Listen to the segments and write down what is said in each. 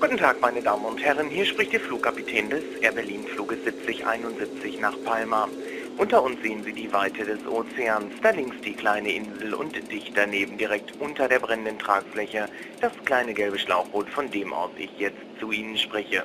Guten Tag, meine Damen und Herren. Hier spricht Ihr Flugkapitän des Air Berlin Fluges 7071 nach Palma. Unter uns sehen Sie die Weite des Ozeans, da links die kleine Insel und dicht daneben direkt unter der brennenden Tragfläche das kleine gelbe Schlauchboot, von dem aus ich jetzt zu Ihnen spreche.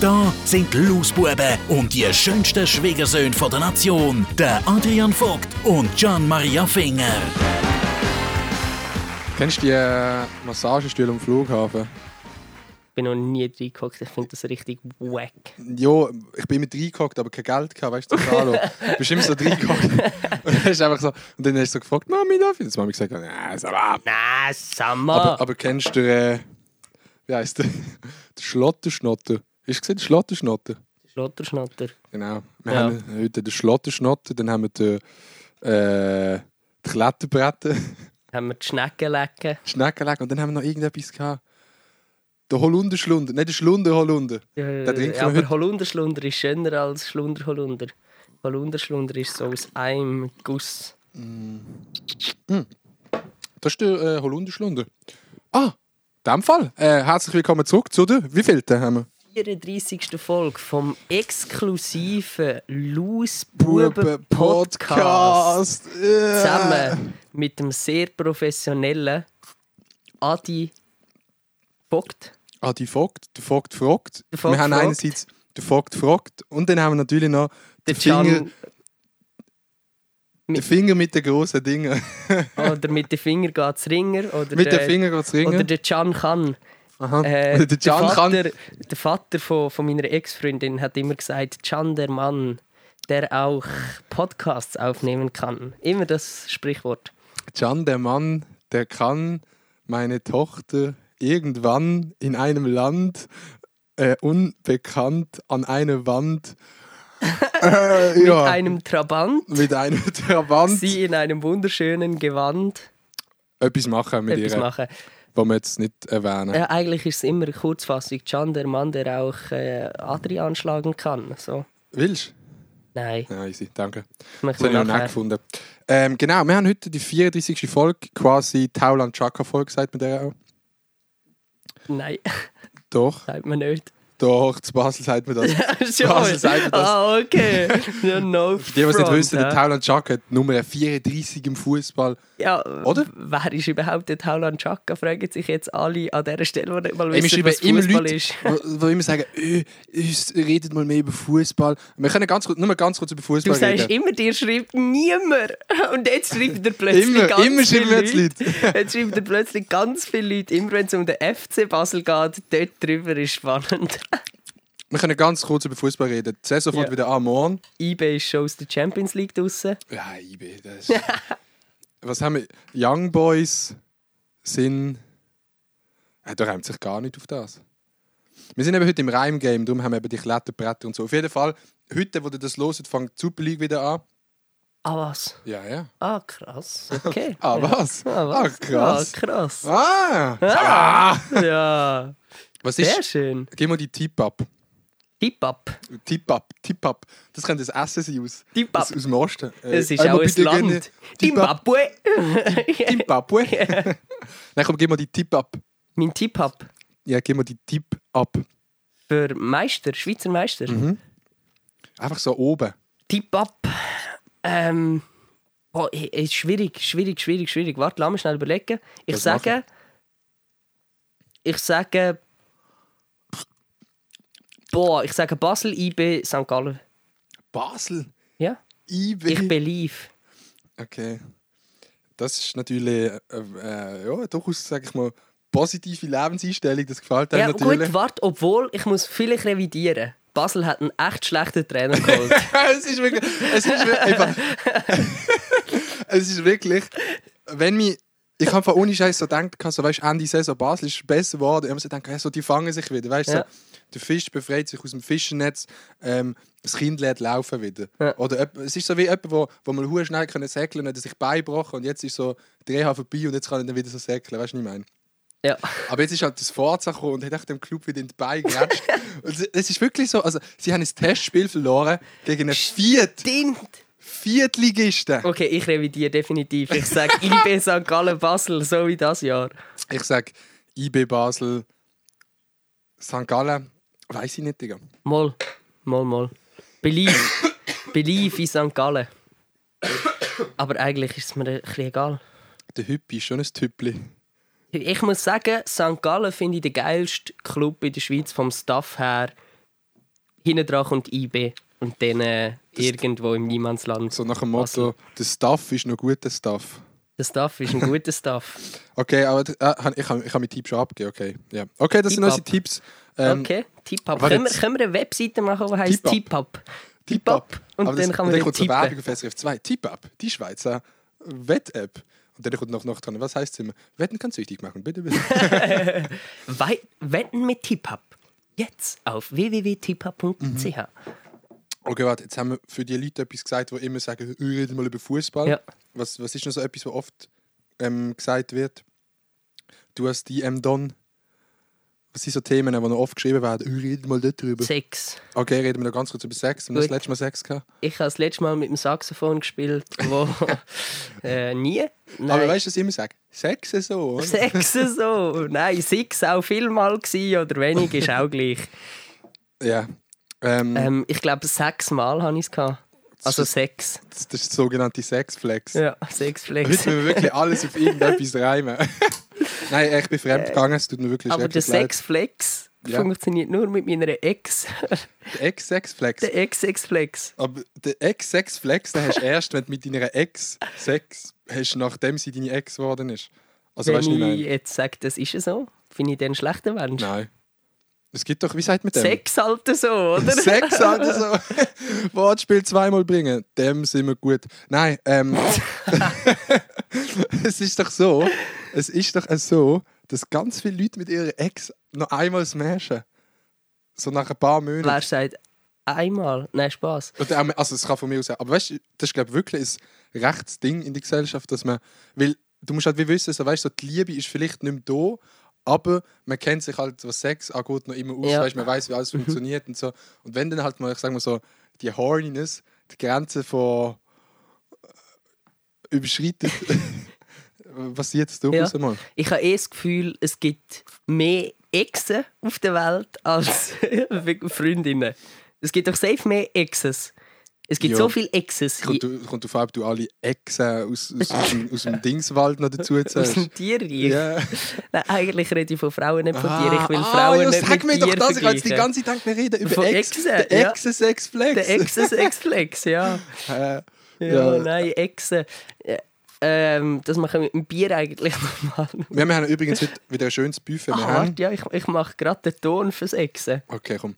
Da sind die Lausbuben und die schönsten Schwiegersöhne von der Nation, der Adrian Vogt und Gian Maria Finger. Kennst du die äh, Massagestühle am Flughafen? Ich bin noch nie reingeguckt, ich finde das richtig wack. Ja, ich bin mit reingehockt, aber kein Geld gehabt, weißt du, Carlo. du bist immer so reingehockt. Und dann hast du einfach so, und dann hast du so gefragt, Mami, darf ich? Und Mami gesagt, nein, sag ab. Nein, Sommer! Aber, aber kennst du, äh, wie heisst der? Der Schlotterschnotter. Hast du gesehen, der Schlotterschnotter? Schlotterschnatter. Genau. Wir Ja. haben heute den Schlotterschnotter, dann haben wir den, äh, die Kletterbretter, Haben wir die Schnecken lecken. die Schneckenleck und dann haben wir noch irgendetwas gehabt. Der Holunderschlunder, nicht der Schlunderholunder. Ja, trinken wir aber Holunderschlunder ist schöner als Schlunderholunder. Holunderschlunder ist so aus einem Guss. Das ist der äh, Holunderschlunder. Ah, in dem Fall. Äh, herzlich willkommen zurück zu der. Wie viel haben wir? 34. Folge vom exklusiven Lausbuben-Podcast. Äh. Zusammen mit dem sehr professionellen Adi Vogt. Adi Vogt, der Vogt fragt. Der Vogt wir haben fragt. einerseits der Vogt fragt und dann haben wir natürlich noch Der den Finger, Can den Finger mit den grossen Dingen. oder mit dem Finger geht's Ringer. Oder mit dem Finger geht's Oder ringen. der Can kann. Äh, der Can Vater, der Vater von, von meiner Ex-Freundin hat immer gesagt, Can der Mann, der auch Podcasts aufnehmen kann. Immer das Sprichwort. Can, der Mann, der kann meine Tochter irgendwann in einem Land äh, unbekannt an eine Wand äh, Mit ja, einem Trabant, mit einem Trabant sie in einem wunderschönen Gewand etwas machen mit etwas ihr, machen. Was wir jetzt nicht erwähnen. Ja, eigentlich ist es immer Kurzfassung. Can der Mann, der auch äh, Adri anschlagen kann. So. Willst Nein, du? Ja, easy, danke. machen Das habe ich noch nicht gefunden. Ähm, genau, wir haben heute die 34. Folge, quasi Tauland Chaka Folge, sagt man der auch. Nein, Doch, sagt man nicht. Doch, zu Basel sagt man das. Schon. Basel sagt man das. Ah, okay. Ja, no Für die, die es nicht wissen, der? Tauland Chaka hat Nummer 34 im Fußball. Ja, Oder? wer ist überhaupt der Tauland Chaka? Fragen sich jetzt alle an dieser Stelle, die nicht mal Ey, wissen, schreiben was immer Fußball Leute, ist. die die immer sagen, uns redet mal mehr über Fußball. Wir können ganz kurz, nur ganz kurz über Du Fußball sagst reden. immer, dir schreibt niemand. Und jetzt schreibt er plötzlich Immer, ganz immer viele jetzt Leute. Jetzt schreibt er plötzlich ganz viele Leute. Immer wenn es um den FC Basel geht, dort drüber ist spannend. Wir können ganz kurz über Fußball reden. Die Saison fängt Ja. wieder an morgen. eBay ist schon aus der Champions League draussen. Ja, IB, das ist... Was haben wir? Young Boys sind... Äh, da reimt sich gar nicht auf das. Wir sind eben heute im Reim-Game, darum haben wir eben die Kletterbretter und so. Auf jeden Fall, heute, wo ihr das loset, fängt die Super League wieder an. Ah, was? Ja, ja. Ah, krass. Okay. Ah, Ja. was? Ah, Ah, was? krass. Ah, krass. Ah! ah. Ja, Was sehr ist... schön. Gib mal die Tipp ab. Tipp ab. Tipp ab, Tipp ab. Das könnte das Essen sein aus, Tipp ab. aus, aus dem Osten. Äh, Es ist auch ein Land. Tipp ab. Nein, komm, gib mal die Tipp ab. mein Tipp ab Ja, gib mal die Tipp ab. für Meister, Schweizer Meister. Mhm. Einfach so oben. Tipp ab. Ähm, oh, ist schwierig, schwierig, schwierig, schwierig. Warte, lass mich schnell überlegen. Ich Was sage. machen? Ich sage. Boah, ich sage Basel, IB, St. Gallen. Basel. Ja? IB. Ich believe. Okay. Das ist natürlich, äh, äh, ja, durchaus, sag ich mal, positive Lebenseinstellung. Das gefällt einem Ja, natürlich. gut, warte, obwohl ich muss vielleicht revidieren. Basel hat einen echt schlechten Trainer geholt. es ist wirklich, es ist wirklich, einfach, es ist wirklich, wenn mich ich habe von ohne Scheiß so gedacht, so, weißt, Ende Saison Basel ist besser geworden. Ich habe so gedacht, ja, so, die fangen sich wieder. Weißt, Ja. so, der Fisch befreit sich aus dem Fischennetz, ähm, das Kind lädt laufen wieder. Ja. Oder es ist so wie jemand, wo, wo mal hure schnell können säckeln hat sich beibrochen und jetzt ist so der Reha vorbei und jetzt kann er dann wieder so säckeln. Weißt du, was ich meine? Ja. Aber jetzt ist halt das Forza gekommen und hat echt dem Club wieder in die Beine geratscht. und es- ist wirklich so, also sie haben ein Testspiel verloren gegen einen Viert. Viertligisten. Okay, ich revidiere definitiv. Ich sage IB St. Gallen Basel, so wie das Jahr. Ich sag IB Basel, St. Gallen, weiß ich nicht, Digga. Moll, moll, moll. Believe. Believe in St. Gallen. Aber eigentlich ist es mir ein bisschen egal. Der Hüppi ist schon ein Tüppli. Ich muss sagen, St. Gallen finde ich den geilsten Club in der Schweiz vom Staff her. Hinten dran kommt IB und dann äh, irgendwo im Niemandsland. So nach dem Motto, der Staff ist noch guter Staff. Der Staff ist ein guter Staff. Okay, aber äh, ich kann ich kann meinen Tipp schon abgeben, okay. Ja. Okay, das sind Tipp unsere ab. Tipps. Ähm, Okay, Tip-Up. Können, wir- können wir eine Webseite machen, die heisst Tip-Up. Tip-Up? Und Aber dann das, kann man dann kommt. Werbung auf SRF 2. Tipp ab. Die Schweizer Wett-App. Und dann kommt noch, noch dran, was heißt es immer? Wetten kannst du richtig machen, bitte, bitte. Wetten mit Tip-Up. Jetzt auf www.tipup.ch. Mhm. Okay, warte, jetzt haben wir für die Leute etwas gesagt, die immer sagen, wir reden mal über Fußball. Ja. Was, was ist noch so etwas, was oft ähm, gesagt wird? Du hast die M Don. Was sind so Themen, die noch oft geschrieben werden? Wir reden mal dort drüber. Sex. Okay, reden wir noch ganz kurz über Sex. Haben wir das letzte Mal Sex gehabt? Ich habe das letzte Mal mit dem Saxophon gespielt, wo äh, nie. Nein. Aber weißt du, was ich immer sage? Sex so. oder? Sex so. Nein, Six auch vielmal oder wenig ist auch gleich. Ja. Ähm, Ähm, ich glaube, sechsmal habe ich es gehabt. Also sechs. das, das ist der sogenannte Sexflex. Ja, sechs Heute müssen wir wirklich alles auf irgendetwas reimen. Nein, ich bin fremd gegangen, es tut mir wirklich Aber der. Sexflex Ja. funktioniert nur mit meiner Ex. Der Ex-Sexflex. der Ex-Sexflex. Aber der Ex-Sex-Flex, den hast du erst, wenn du mit deiner Ex Sex hast, nachdem sie deine Ex geworden ist. Also Wenn weißt du, ich ich jetzt sage, das ist so, finde ich den schlechter Mensch. Nein. Es gibt doch, wie sagt man dem? Sex halt so, oder? Sex halt so. Wortspiel zweimal bringen. Dem sind wir gut. Nein, ähm. es ist doch so, es ist doch so, dass ganz viele Leute mit ihrer Ex noch einmal smashen. So nach ein paar Monaten. Wer sagt einmal? Nein, Spaß. Also, es kann von mir aus sein. Aber weißt du, das ist, glaube ich, wirklich ein rechtes Ding in der Gesellschaft, dass man. Weil du musst halt wie wissen, so, weißt, so, die Liebe ist vielleicht nicht mehr da, aber man kennt sich halt, was Sex angeht, noch immer aus. Ja. Weißt, man weiß, wie alles funktioniert und so. Und wenn dann halt mal, ich sag mal so, die Horniness, die Grenze von äh, überschreitet, was jetzt du Ja. raus mal? Ich habe eh das Gefühl, es gibt mehr Exen auf der Welt als Freundinnen. Es gibt doch safe mehr Exes. Es gibt Ja. so viele Exes Kommt, du- kommt auf, ob du alle Echsen aus, aus, aus, dem, aus dem Dingswald noch dazu aus zählst. dem Tierreich. Ja. Nein, eigentlich rede ich von Frauen, nicht von Ah, Tieren. Ich will ah, Frauen ja, nicht sag mir doch das, ich habe jetzt die ganze Zeit gedacht, wir reden über Von Ex, Exen, der ja. Exen-Sex-Flex. Der Exes-Ex-Flex, ja. Ja, Ja. nein, Exen. Ähm, das machen wir mit dem Bier eigentlich normal. wir haben übrigens heute wieder ein schönes Buffet. Wir haben... ja, ich, ich mache gerade den Ton fürs Exen. Okay, komm.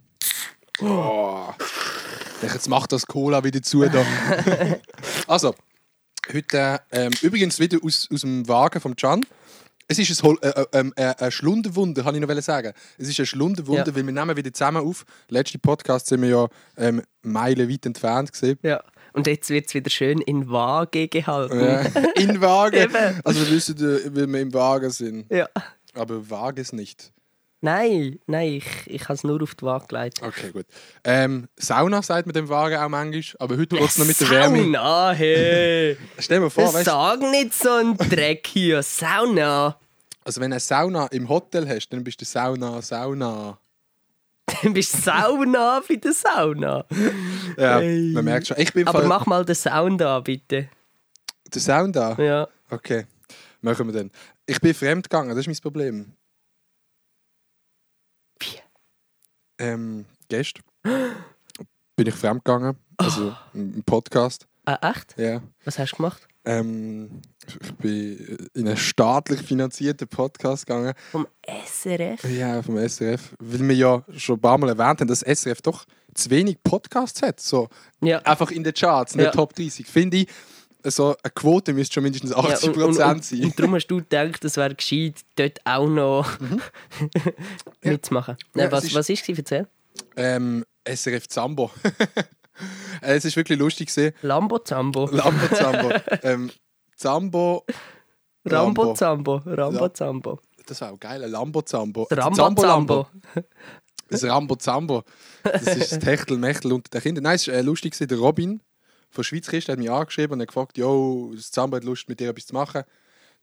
Oh. Jetzt macht das Cola wieder zu. Da. also, heute ähm, übrigens wieder aus, aus dem Wagen vom Can. Es ist ein, Hol äh, äh, ähm, äh, ein Schlunderwunder, kann ich noch sagen. Es ist ein Schlunderwunder, Ja. weil wir nehmen wieder zusammen auf. Letzte Podcast sind wir ja ähm, meilenweit entfernt gesehen. Ja. Und jetzt wird es wieder schön in Waage gehalten. Ja. In Wagen. Eben. Also wir wissen, äh, weil wir im Wagen sind. Ja. Aber Wagen ist nicht. Nein, nein, ich, ich habe es nur auf die Waage gelegt. Okay, gut. Ähm, Sauna sagt man dem Wagen auch manchmal, aber heute wird es noch mit der Wärme. Sauna, hey! Stell dir vor, Das weißt, du, sag nicht so ein Dreck hier. Sauna. also wenn du eine Sauna im Hotel hast, dann bist du Sauna, Sauna. Du bist Sauna bei der Sauna. Ja, Hey. man merkt schon. Ich bin Aber mach mal den Sound an, bitte. der Sound da. Ja. Okay, machen wir dann. Ich bin fremd gegangen, das ist mein Problem. Wie? Ähm, gestern bin ich fremd gegangen, also im Podcast. Ah, echt? Ja. Was hast du gemacht? Ähm, ich bin in einen staatlich finanzierten Podcast gegangen. Vom SRF? Ja, vom SRF. Weil wir ja schon ein paar Mal erwähnt haben, dass SRF doch zu wenig Podcasts hat. So Ja. einfach in den Charts, in den Ja. Top 30. Finde ich, so eine Quote müsste schon mindestens 80 und, und, sein. und, und darum hast du gedacht, es wäre gescheit, dort auch noch mitzumachen. Mhm. Ja, Nein, was, ist- was ist es? Erzähl. Ähm, SRF Zambo. Äh, es ist wirklich lustig gesehen. Lambo Zambo. Lambo Zambo. ähm, Zambo. Rambo Zambo. Rambo Ja. Zambo. Das war auch geil, ein Lambo Zambo. Rambo Zambo Zambo. Das Rambo Zambo. Das ist das Techtelmechtel unter den Kindern. Nein, es war äh, lustig. gewesen. Der Robin von Schweizkiste hat mich angeschrieben und hat gefragt, «Jo, das Zambo hat Lust, mit dir etwas zu machen.»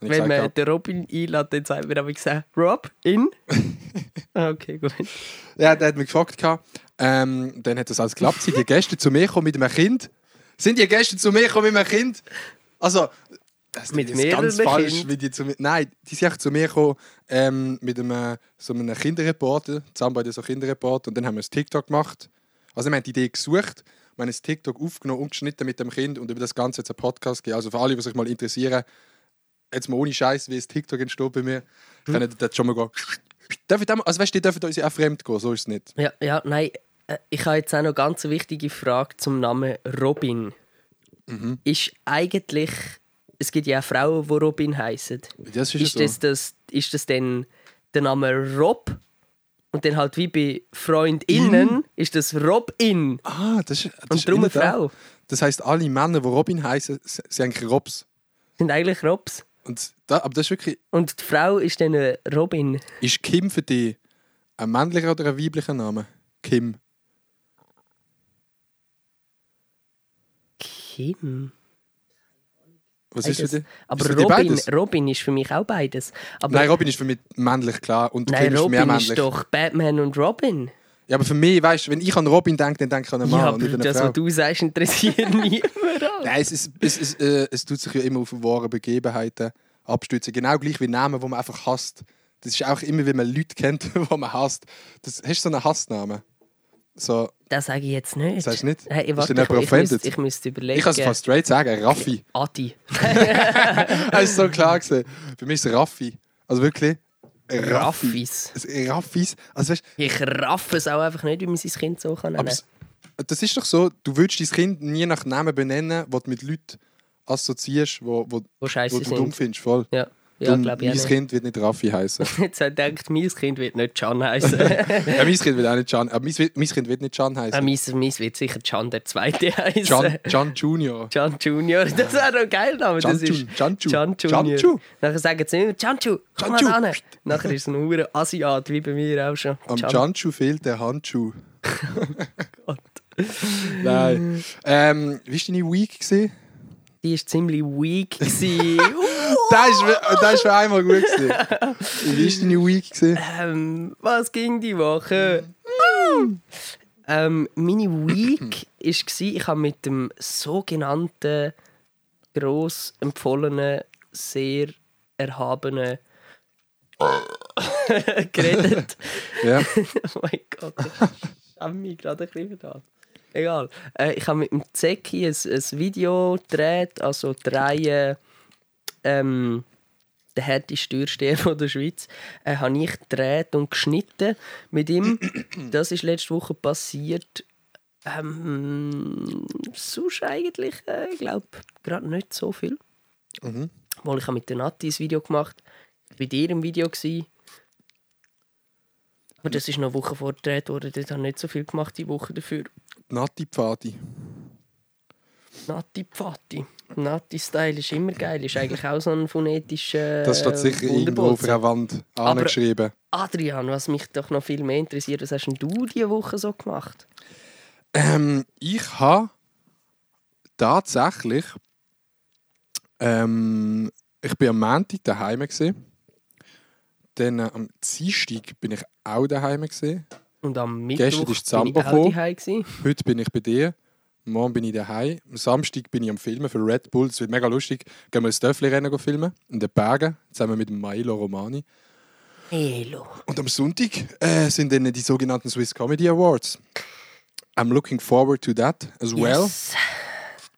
Ich Wenn gesagt, man den Robin einlädt, dann sagt man aber gesagt, Rob, in? Ah, okay, gut. Ja, der hat mich gefragt. Ähm, dann hat das alles geklappt. Sind die Gäste zu mir gekommen mit einem Kind? Sind die Gäste zu mir gekommen mit einem Kind? Also, das Mit ist ganz falsch. Kind? Wie die zu mir, nein, die sind zu mir gekommen ähm, mit einem, so einem Kinderreporter. Zusammen bei so Kinderreporter. Und dann haben wir ein TikTok gemacht. Also, wir haben die Idee gesucht. Wir haben ein TikTok aufgenommen und geschnitten mit dem Kind und über das Ganze jetzt einen Podcast gegeben. Also, für alle, die sich mal interessieren, jetzt mal ohne Scheiß, wie ein TikTok entsteht bei mir, Hm. können das schon mal gehen. Darf ich da mal, also weißt du, die dürfen uns ja auch fremd gehen, so ist es nicht. Ja, ja, nein, äh, ich habe jetzt auch noch eine ganz wichtige Frage zum Namen Robin. Mhm. Ist eigentlich, es gibt ja auch Frauen, die Robin heißen. Das ist, Ist so. das, das, ist das dann der Name Rob? Und dann halt wie bei FreundInnen ist das Robin. Ah, das ist, das Und darum eine in Frau. Das heisst, alle Männer, die Robin heißen, sind eigentlich Robs. Sind eigentlich Robs. Und da, aber das ist wirklich. Und die Frau ist dann eine Robin. Ist Kim für dich ein männlicher oder ein weiblicher Name? Kim. Kim. Was ist für dich? Aber ist Robin? Robin ist für mich auch beides. Aber Nein, Robin ist für mich männlich, klar. Und nein, Kim ist Robin männlich. ist doch Batman und Robin. Ja, aber für mich, weißt du, wenn ich an Robin denke, dann denke ich an einen Mann ja, und aber nicht an eine das, Frau. was du sagst, interessiert niemand. Nein, es, ist, es, ist, äh, es tut sich ja immer auf wahre Begebenheiten abstützen. Genau gleich wie Namen, die man einfach hasst. Das ist auch immer, wie man Leute kennt, die man hasst. Das, hast du so einen Hassnamen? So, Das sage ich jetzt nicht. Sagst du nicht? Hey, warte, ich, ich, müsste, ich müsste überlegen. ich kann es fast straight sagen, Raffi. Adi. Das ist so klar gesehen. Für mich ist Raffi. Also wirklich. Raffi. Raffis. Es- Raffis. Also weißt, Ich raffe es auch einfach nicht, wie man sein Kind so kann nennen es, das ist doch so, du würdest dein Kind nie nach Namen benennen, die du mit Leuten assoziierst, wo, wo, Wo wo du dumm findest. Voll. Ja, ja glaube ich mein auch. Kind wird nicht Raffi heißen. Jetzt hat er gedacht, mein Kind wird nicht Can heißen. ja, mein Kind wird auch nicht Can. Aber mein, mein Kind wird nicht Can äh, heißen. meins, meins wird sicher Can der Zweite heißen. Can, Can Junior. Can Junior. Das wäre doch ein geiler Name. Das Can ist Ju- Can Ju. Can Can Junior. Ju. Nachher sagen sie immer Canchu, komm Canchu. mal an. Nachher ist es ein hure Asiat, wie bei mir auch schon. Am Can- Janschuh fehlt der Handschuh. Gott. Nein. Ähm, wie war deine Week? Gewesen? Die war ziemlich weak. Das ist, das ist für einmal gut. Gewesen. Wie war deine Week? Gewesen? ähm, was ging die Woche? Ähm, meine Week war, ich habe mit dem sogenannten gross empfohlenen, sehr erhabenen geredet. Ja. oh mein Gott, ich habe mich gerade ein bisschen verdammt. Egal. Äh, ich habe mit dem Zeki ein, ein Video gedreht, also drei äh, ähm, der härteste Türsteher von der Schweiz, äh, habe ich gedreht und geschnitten mit ihm. Das ist letzte Woche passiert. Ähm, sonst eigentlich, äh, ich glaube, gerade nicht so viel. Mhm. Weil ich habe mit der Nati ein Video gemacht. Ich war bei dir im Video. Gewesen. Aber das ist noch eine Woche vorgedreht worden. Dort habe ich nicht so viel gemacht, die Woche dafür. Nati Pfadi. Nati Pfatti. Nati-Style ist immer geil. Ist eigentlich auch so ein phonetischer. Das steht sicher irgendwo auf einer Wand angeschrieben. Adrian, was mich doch noch viel mehr interessiert, was hast denn du diese Woche so gemacht? Ähm, ich habe tatsächlich. Ähm, ich bin am Montag daheim gesehen. Dann äh, am Dienstag bin ich auch daheim gesehen. Und am Gestern Mittwoch ist Samba bin ich daheim. Heute bin ich bei dir. Morgen bin ich daheim. Am Samstag bin ich am Filmen für Red Bull. Es wird mega lustig. Gehen wir ein Dörfli-Rennen filmen. In den Bergen. Zusammen mit Milo Romani. Hello. Und am Sonntag äh, sind dann die sogenannten Swiss Comedy Awards. I'm looking forward to that as well. Yes.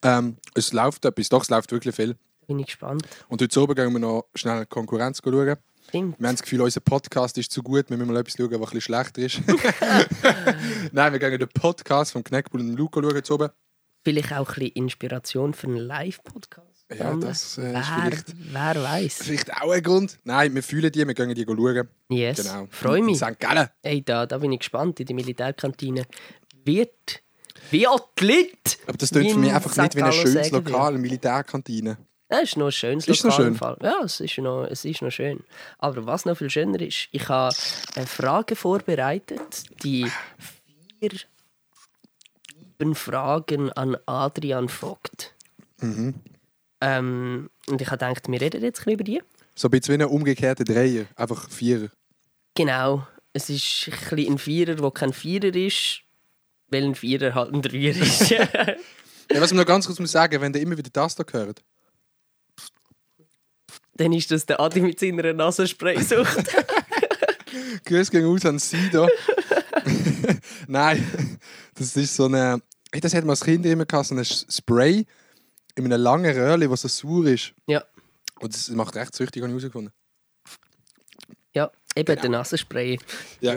Ähm, es läuft etwas, doch, es läuft wirklich viel. Bin ich gespannt. Und heute oben gehen wir noch schnell Konkurrenz schauen. Stimmt. Wir haben das Gefühl, unser Podcast ist zu gut, wir müssen mal etwas schauen, was ein bisschen schlechter ist. Nein, wir gehen den Podcast vom Kneckbull und Luca schauen heute oben. Vielleicht auch ein bisschen Inspiration für einen Live-Podcast. Ja, das äh, ist wer, vielleicht, wer weiß. vielleicht auch ein Grund. Nein, wir fühlen die, wir gehen die schauen. Yes. Genau. Freue In mich. St. Gallen. Hey, da, da bin ich gespannt. In der Militärkantine wird wie Athlet. Aber das klingt für mich einfach nicht wie ein schönes Lokal, eine Militärkantine. Das ist noch ein schönes Ist noch Lokal schön? im Fall. Ja, es ist, noch, es ist noch schön. Aber was noch viel schöner ist, ich habe eine Frage vorbereitet, die vier Fragen an Adrian Vogt. Mhm. Ähm, und ich habe gedacht, wir reden jetzt ein über die. So ein bisschen wie ein umgekehrter Dreier, einfach Vierer. Genau. Es ist ein, bisschen ein Vierer, der kein Vierer ist, weil ein Vierer halt ein Dreier ist. Ja, was ich noch ganz kurz muss sagen, wenn ihr immer wieder das da hört. Dann ist das der Adi mit seiner Nasenspray-Sucht. Grüß gegen aus an Sie da. Nein, das ist so eine. Hey, das hat man als Kind immer gehabt, so ein Spray in einem langen Röhrchen, das so sauer ist. ja. Und das macht echt süchtig, habe ich herausgefunden. ja, eben Genau. der Nasenspray. Ja,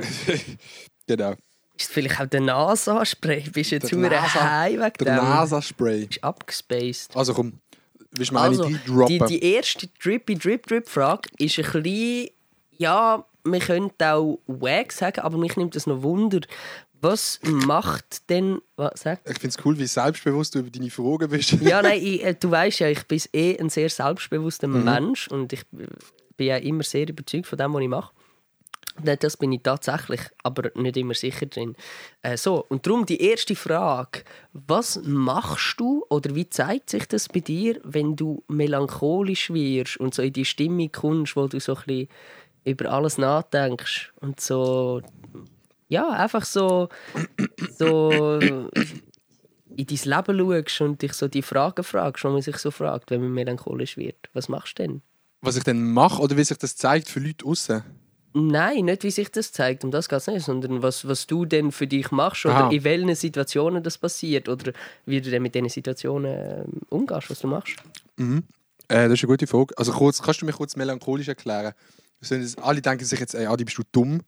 genau. Ist vielleicht auch der NASA-Spray? Bist du jetzt Der nur NASA- heim wegen Der? NASA-Spray. Ist abgespaced. Also komm, willst du mir Also, eine die, droppen? die erste Drippy-Drip-Drip-Frage ist ein bisschen... Ja, man könnte auch wack sagen, aber mich nimmt das noch Wunder. Was macht denn... Was, sag? Ich finde es cool, wie selbstbewusst du über deine Fragen bist. Ja, nein, ich, äh, du weißt ja, ich bin eh ein sehr selbstbewusster Mhm. Mensch und ich bin ja immer sehr überzeugt von dem, was ich mache. Nein, Das bin ich tatsächlich, aber nicht immer sicher drin. Äh, so, und darum die erste Frage. Was machst du oder wie zeigt sich das bei dir, wenn du melancholisch wirst und so in die Stimmung kommst, wo du so ein bisschen über alles nachdenkst und so... Ja, einfach so... so in dein Leben schaust und dich so die Fragen fragst, die man sich so fragt, wenn man melancholisch wird. Was machst du denn? Was ich dann mache oder wie sich das zeigt für Leute außen. Nein, nicht wie sich das zeigt, um das geht es nicht, sondern was, was du denn für dich machst oder Aha. in welchen Situationen das passiert oder wie du denn mit diesen Situationen ähm, umgehst, was du machst. Äh, das ist eine gute Frage. Also kurz, kannst du mir kurz melancholisch erklären? Das- Alle denken sich jetzt, ey, Adi, bist du dumm?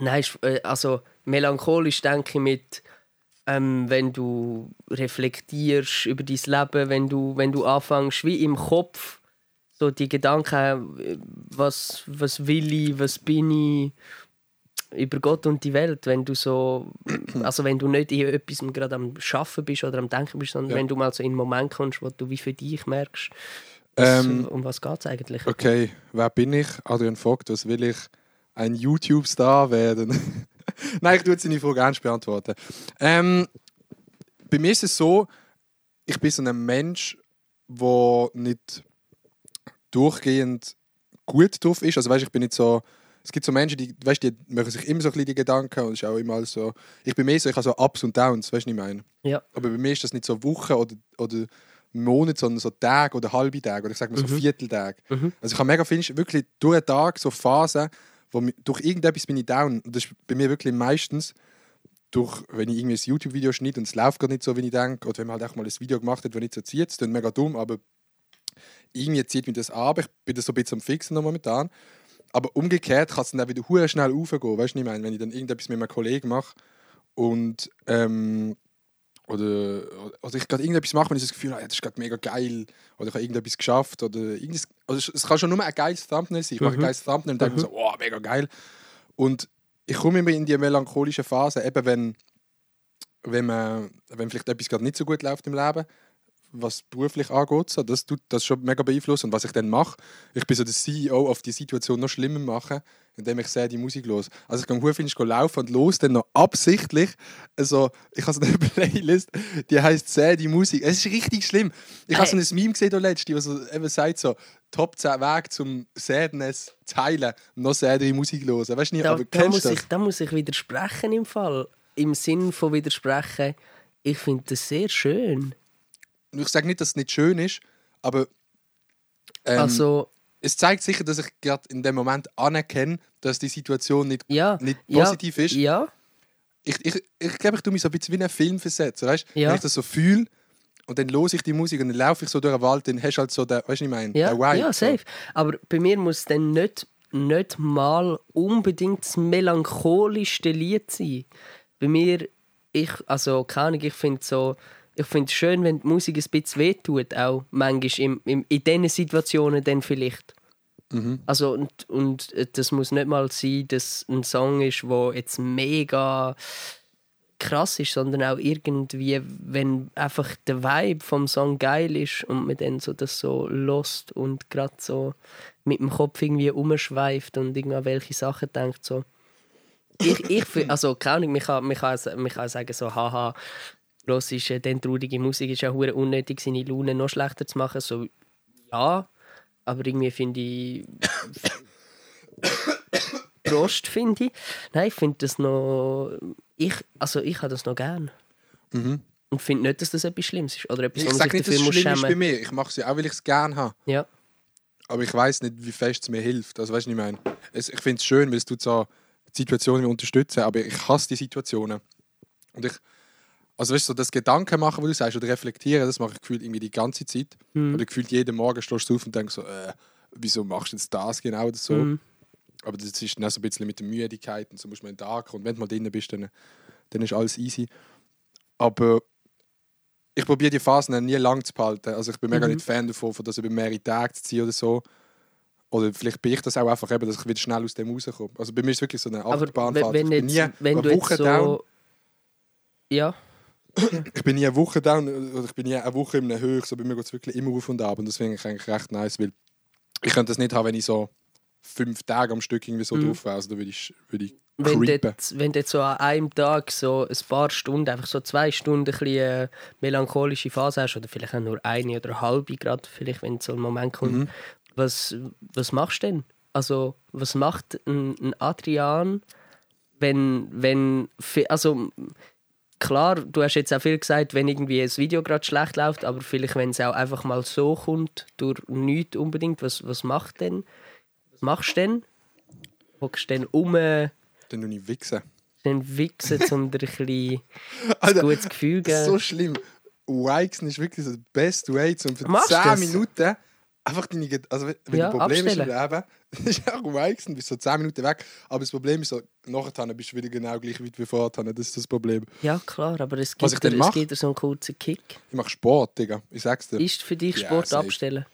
Nein, äh, also melancholisch denke ich mit, ähm, wenn du reflektierst über dein Leben, wenn du, wenn du anfängst, wie im Kopf, so die Gedanken, äh, was, was will ich, was bin ich, über Gott und die Welt, wenn du so, also wenn du nicht in etwas gerade am Schaffen bist oder am Denken bist, sondern Ja. wenn du mal so in einen Moment kommst, wo du wie für dich merkst, was, Ähm, um was geht es eigentlich? Okay, wer bin ich? Adrian Vogt, was will ich? Ein YouTube-Star werden? Nein, ich tue jetzt deine Frage ernst beantworten. Ähm, bei mir ist es so, ich bin so ein Mensch, der nicht durchgehend gut drauf ist. Also weißt, ich bin nicht so. Es gibt so Menschen, die, weißt, die machen sich immer so ein bisschen die Gedanken und es ist auch immer so. Ich bin mehr so, ich habe so Ups und Downs, weißt du, ich meine? Ja. Aber bei mir ist das nicht so Wochen oder, oder Monate, sondern so Tage oder halbe Tage oder ich sage mal so Vierteltage. Mhm. Also ich habe mega viel, wirklich durch den Tag so Phasen, wo durch irgendetwas bin ich down. Und das ist bei mir wirklich meistens durch, wenn ich irgendwie ein YouTube-Video schneide und es läuft gar nicht so, wie ich denke, oder wenn man halt auch mal ein Video gemacht hat, das nicht so zieht, das klingt mega dumm, aber irgendwie zieht mich das aber ich bin so ein bisschen am Fixen momentan. Aber umgekehrt kann es dann auch wieder hure schnell raufgehen, weißt du, ich meine? Wenn ich dann irgendetwas mit meinem Kollegen mache und ähm, oder, oder ich gerade irgendetwas mache, wenn ich das Gefühl habe, ja, das ist gerade mega geil oder ich habe irgendetwas geschafft oder irgendwas, also es- kann schon nur ein geiles Thumbnail sein. Ich mache ein Mhm. geiles Thumbnail und denke mir so, oh, mega geil. Und ich komme immer in die melancholische Phase, eben wenn, wenn, man, wenn vielleicht etwas gerade nicht so gut läuft im Leben, was beruflich angeht, so, das tut das schon mega beeinflussen. Und was ich dann mache, ich bin so der CEO auf die Situation noch schlimmer machen, indem ich sehr die Musik los. Also ich gehe viel laufen und los dann noch absichtlich. Also ich habe so eine Playlist, die heißt sehr die Musik. Es ist richtig schlimm. Ich habe so ein Meme gesehen letztens, was so eben sagt so Top 10 Weg zum Sadness teilen und noch sehr die Musik hören. Weißt du nicht, Da, aber da, kennst muss du ich, das? da muss ich widersprechen im Fall. Im Sinn von widersprechen. Ich finde das sehr schön. Und ich sage nicht, dass es nicht schön ist, aber ähm, also, es zeigt sicher, dass ich gerade in dem Moment anerkenne, dass die Situation nicht, ja. nicht ja, positiv ist. Ja, Ich, ich, ich glaube, ich tue mich so ein bisschen wie einen Film versetzen. Weißt? Ja. Wenn ich das so fühle und dann höre ich die Musik und dann laufe ich so durch den Wald, dann hast du halt so den, weißt du, ich meine? ja, Den Vibe, ja, so. safe. Aber bei mir muss dann nicht, nicht mal unbedingt das melancholischste Lied sein. Bei mir, ich, also keine Ahnung, ich finde so ich finde es schön, wenn die Musik ein bisschen wehtut, auch manchmal im, im, in diesen Situationen dann vielleicht. Mhm. Also und, und äh, das muss nicht mal sein, dass ein Song ist, wo jetzt mega krass ist, sondern auch irgendwie, wenn einfach der Vibe vom Song geil ist und man dann so das so lost und gerade so mit dem Kopf irgendwie umschweift und irgendwelche Sachen denkt so. Ich, ich also keine Ahnung, man kann, man kann, man kann sagen so, haha, los ist äh, dann traurige Musik, ist ja hure unnötig, seine Laune noch schlechter zu machen. So, ja, aber irgendwie finde ich. Prost, finde ich. Nein, ich finde das noch. Ich, also, ich habe das noch gern. Und finde nicht, dass das etwas Schlimmes ist. Oder etwas, Mhm. Ich sage nicht, dass es schlimm ist bei schämen mir. Ich mache es ja auch, weil ich es gerne habe. Ja. Aber ich weiß nicht, wie fest es mir hilft. Also, weißt du, was ich meine? Es, ich finde es schön, weil es tut so Situationen unterstützen, aber ich hasse die Situationen. Und ich, also weißt du, so das Gedanken machen, wo du sagst, oder reflektieren, das mache ich gefühlt irgendwie die ganze Zeit. Mhm. Oder gefühlt jeden Morgen stehst du auf und denkst so, äh, wieso machst du jetzt das genau oder so. Mhm. Aber das ist dann auch so ein bisschen mit der Müdigkeit und so musst du mal in den Tag und wenn du mal drin bist, dann, dann ist alles easy. Aber ich probiere die Phasen nie lang zu behalten. Also ich bin mega Mhm. nicht Fan davon, von das über mehrere Tage zu ziehen oder so. Oder vielleicht bin ich das auch einfach, eben, dass ich wieder schnell aus dem rauskomme. Also bei mir ist es wirklich so eine Aber Achterbahnfahrt. wenn, wenn, ich bin jetzt, nie wenn eine du jetzt Woche down. so. Ja. Ich bin eine Woche down oder ich bin nie eine Woche in einem Höch. So bei mir geht es wirklich immer auf und ab. Und das finde ich eigentlich recht nice, weil ich könnte das nicht haben, wenn ich so fünf Tage am Stück irgendwie so Mhm. drauf wäre. Also da würde ich, würde ich Wenn du, jetzt, wenn du jetzt so an einem Tag so ein paar Stunden, einfach so zwei Stunden ein bisschen äh, melancholische Phase hast, oder vielleicht auch nur eine oder eine halbe, gerade vielleicht, wenn so ein Moment kommt, Mhm. was, was machst du denn? Also, was macht ein, ein Adrian, wenn, wenn, also, klar, du hast jetzt auch viel gesagt, wenn irgendwie ein Video gerade schlecht läuft, aber vielleicht, wenn es auch einfach mal so kommt, durch nichts unbedingt, was, was macht denn? Was machst du denn? Hockst du denn um, Dann tue ich wichsen. dann wichsen, um dir ein bisschen ein Alter, gutes Gefühl zu Das ist geben? so schlimm. Wixen ist wirklich so der best way, um für Machst 10 das? Minuten einfach deine Also, wenn Ja, du Probleme hast im. Leben, dann ist auch Wixen, bist so 10 Minuten weg. Aber das Problem ist so, nachher bist du wieder genau gleich weit wie vorher. Das ist das Problem. Ja, klar, aber es gibt, dir, es gibt dir so einen kurzen Kick. Ich mache Sport, Digga. Ich sag's dir. Ist für dich Sport safe. abstellen?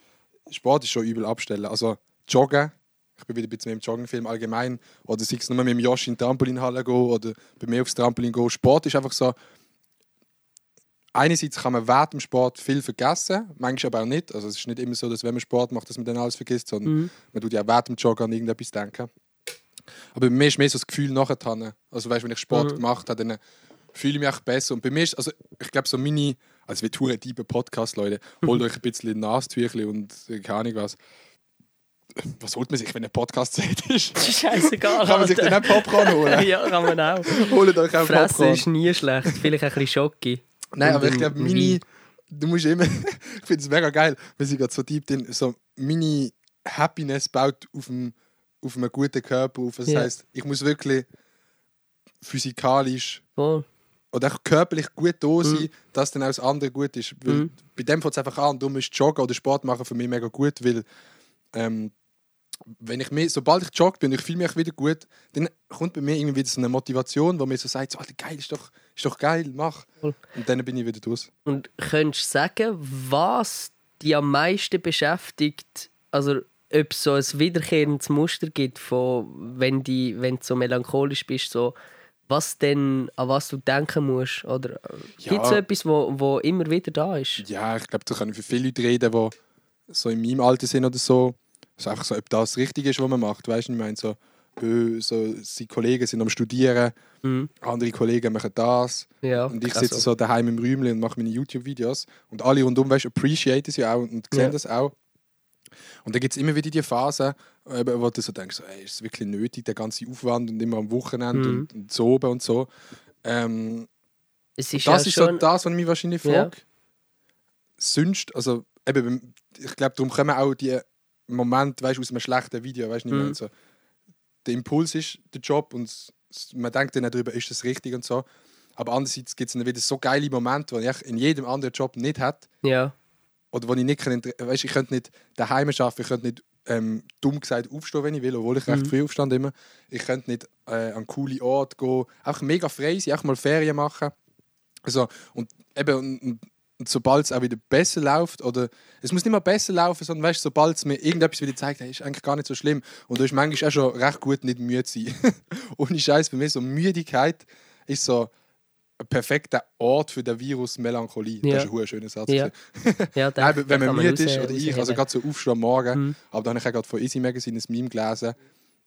Sport ist schon übel abstellen. Also Joggen, ich bin wieder ein bisschen im Joggenfilm allgemein. Oder sei es nur mit dem Josh in die Trampolinhalle gehen oder bei mir aufs Trampolin gehen. Sport ist einfach so. Einerseits kann man während dem Sport viel vergessen, manchmal aber auch nicht. Also es ist nicht immer so, dass wenn man Sport macht, dass man dann alles vergisst, sondern Mhm. man tut ja auch während dem Joggen an irgendetwas denken. Aber bei mir ist mehr so das Gefühl nachher. Also weißt, wenn ich Sport Mhm. gemacht habe, dann fühle ich mich auch besser. Und bei mir ist, also ich glaube so meine, also wir tun einen Podcast, Leute, holt euch ein bisschen Nasentüchli und äh, keine Ahnung was. Was holt man sich, wenn ein Podcast Zeit ist? Scheißegal. Kann man sich dann auch Popcorn holen? ja, kann man auch. Holt euch auch Fressen Popcorn. ist nie schlecht. Vielleicht ein bisschen Schocki. Nein, aber ich glaube. Wein. Du musst immer. ich finde es mega geil, wenn sie gerade so deep drin. So, meine Happiness baut auf einem, auf einem guten Körper auf. Das Ja. heisst, ich muss wirklich physikalisch Voll. oder auch körperlich gut da sein, Mhm. dass dann auch das andere gut ist. Weil Mhm. Bei dem fängt es einfach an. Darum ist Joggen oder Sport machen für mich mega gut, weil ähm, wenn ich mehr, sobald ich jogge bin und ich fühle mich wieder gut, dann kommt bei mir irgendwie wieder so eine Motivation, wo mir so sagt, so, Alter, geil, ist doch, ist doch geil, mach. Voll. Und dann bin ich wieder draus. Und könntest du sagen, was dich am meisten beschäftigt? Also, ob es so ein wiederkehrendes Muster gibt, von, wenn, die, wenn du so melancholisch bist, so, was denn, an was du denken musst? Oder äh, Ja. gibt es so etwas, wo, wo immer wieder da ist? Ja, ich glaube, da ich für viele Leute reden, die so in meinem Alter sind oder so. Also einfach so, ob das richtig ist, was man macht. Weißt du, ich meine, so, so, seine Kollegen sind am Studieren, Mhm. andere Kollegen machen das. Ja, Und ich sitze so daheim im Räumchen und mache meine YouTube-Videos. Und alle rundum, weißt du, appreciate es ja auch und sehen Ja. das auch. Und dann gibt es immer wieder die Phase, wo du so denkst, so, ey, ist es wirklich nötig, der ganze Aufwand und immer am Wochenende Mhm. und, und so oben und so. Ähm, es ist das ja ist so das, was ich mich wahrscheinlich Ja. frage. Sonst, also eben, ich glaube, darum kommen auch die Momente, weißt du, aus einem schlechten Video, weißt du, nicht Mhm. mehr so. Der Impuls ist der Job und man denkt dann auch darüber, ist das richtig und so. Aber andererseits gibt es dann wieder so geile Momente, die ich in jedem anderen Job nicht hätte. ja, Oder wo ich nicht kann, weißt, ich könnte nicht daheim arbeiten, ich könnte nicht ähm, dumm gesagt aufstehen, wenn ich will, obwohl ich recht Mhm. früh aufstand immer. Ich könnte nicht äh, an coole Orte gehen, einfach mega frei sein, auch mal Ferien machen. Also, und eben, und, und sobald es auch wieder besser läuft, oder es muss nicht mal besser laufen, sondern weißt, sobald es mir irgendetwas wieder zeigt, hey, ist eigentlich gar nicht so schlimm. Und du ist manchmal auch schon recht gut, nicht müde zu sein. Ohne Scheiß, bei mir so Müdigkeit ist so ein perfekter Ort für den Virus Melancholie. Ja. Das ist ein schöner Satz. Ja. Ja, den- Nein, wenn man müde ist, oder ich, also gerade so aufstehen am Morgen, Mhm. aber dann habe ich auch gerade von Easy Magazine ein Meme gelesen,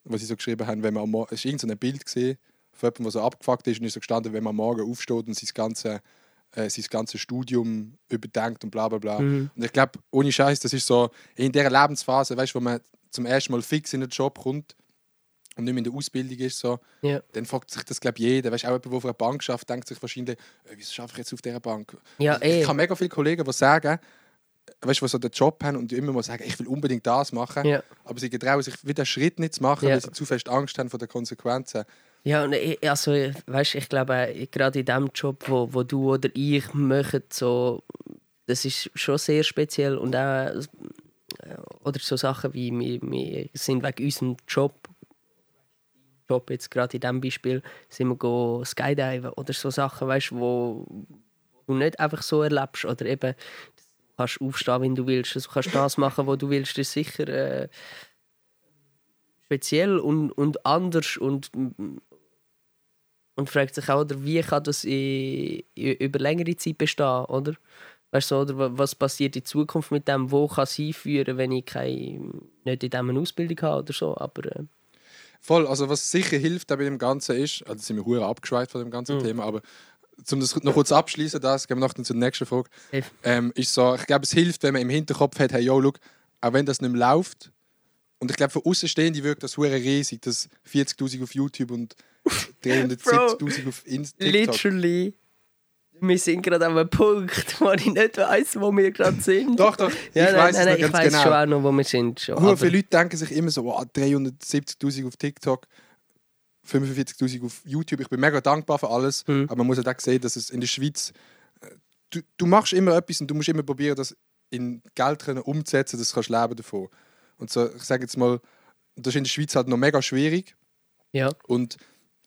wo sie so geschrieben haben, wenn man am Morgen, es ist irgend so ein Bild gesehen von jemandem, der so abgefuckt ist und ist so gestanden, wenn man am Morgen aufsteht und sein ganze, äh, sein ganzes Studium überdenkt und bla bla bla. Mhm. Und ich glaube, ohne Scheiß, das ist so in dieser Lebensphase, weißt du, wo man zum ersten Mal fix in den Job kommt und nicht mehr in der Ausbildung ist, so, Ja. dann fragt sich das, glaube ich, jeder. Weißt du, auch jemand, der auf einer Bank schafft, denkt sich wahrscheinlich, äh, wieso schaffe ich jetzt auf dieser Bank? Ja, eh. Ich habe mega viele Kollegen, die sagen, weißt du, die so den Job haben und die immer mal sagen, ich will unbedingt das machen, Ja. aber sie getrauen sich wieder den Schritt nicht zu machen, Ja. weil sie zu fest Angst haben vor den Konsequenzen. Ja, und ich, also, weißt, ich glaube, äh, gerade in dem Job, wo, wo du oder ich machen, so, das ist schon sehr speziell. Und auch, äh, oder so Sachen wie, wir, wir sind wegen unserem Job, Job jetzt gerade in diesem Beispiel, sind wir go skydiven oder so Sachen, weißt, wo du nicht einfach so erlebst. Oder eben, du kannst aufstehen, wenn du willst, du kannst das machen, was du willst, das ist sicher äh, speziell und, und anders und und fragt sich auch, oder, wie kann das in, über längere Zeit bestehen, oder? Weißt du, oder wa- was passiert in Zukunft mit dem, wo kann es hinführen, wenn ich keine, nicht in dem eine Ausbildung habe oder so, aber äh, Voll, also was sicher hilft bei dem Ganzen ist, also sind wir hure abgeschweift von dem ganzen Mhm. Thema, aber um das noch kurz abschließen, das gehen wir noch zur nächsten Frage. Ähm, ist so, ich glaube, es hilft, wenn man im Hinterkopf hat, hey, yo, look, auch wenn das nicht mehr läuft, und ich glaube, von Außenstehenden wirkt das hure riesig, das 40.000 auf YouTube und 370.000 auf Inst- TikTok. literally, wir sind gerade an einem Punkt, wo ich nicht weiss, wo wir gerade sind. Doch, doch, ja, ich nein, weiß nein, es nein, noch ich weiss genau. schon auch noch, wo wir sind. Schon, aber- viele Leute denken sich immer so, wow, 370.000 auf TikTok, 45.000 auf YouTube. Ich bin mega dankbar für alles, Mhm. aber man muss halt auch sehen, dass es in der Schweiz, äh, du, du machst immer etwas und du musst immer probieren, das in Geld umzusetzen, dass du kannst leben davon. Und so, ich sage jetzt mal, das ist in der Schweiz halt noch mega schwierig Ja, und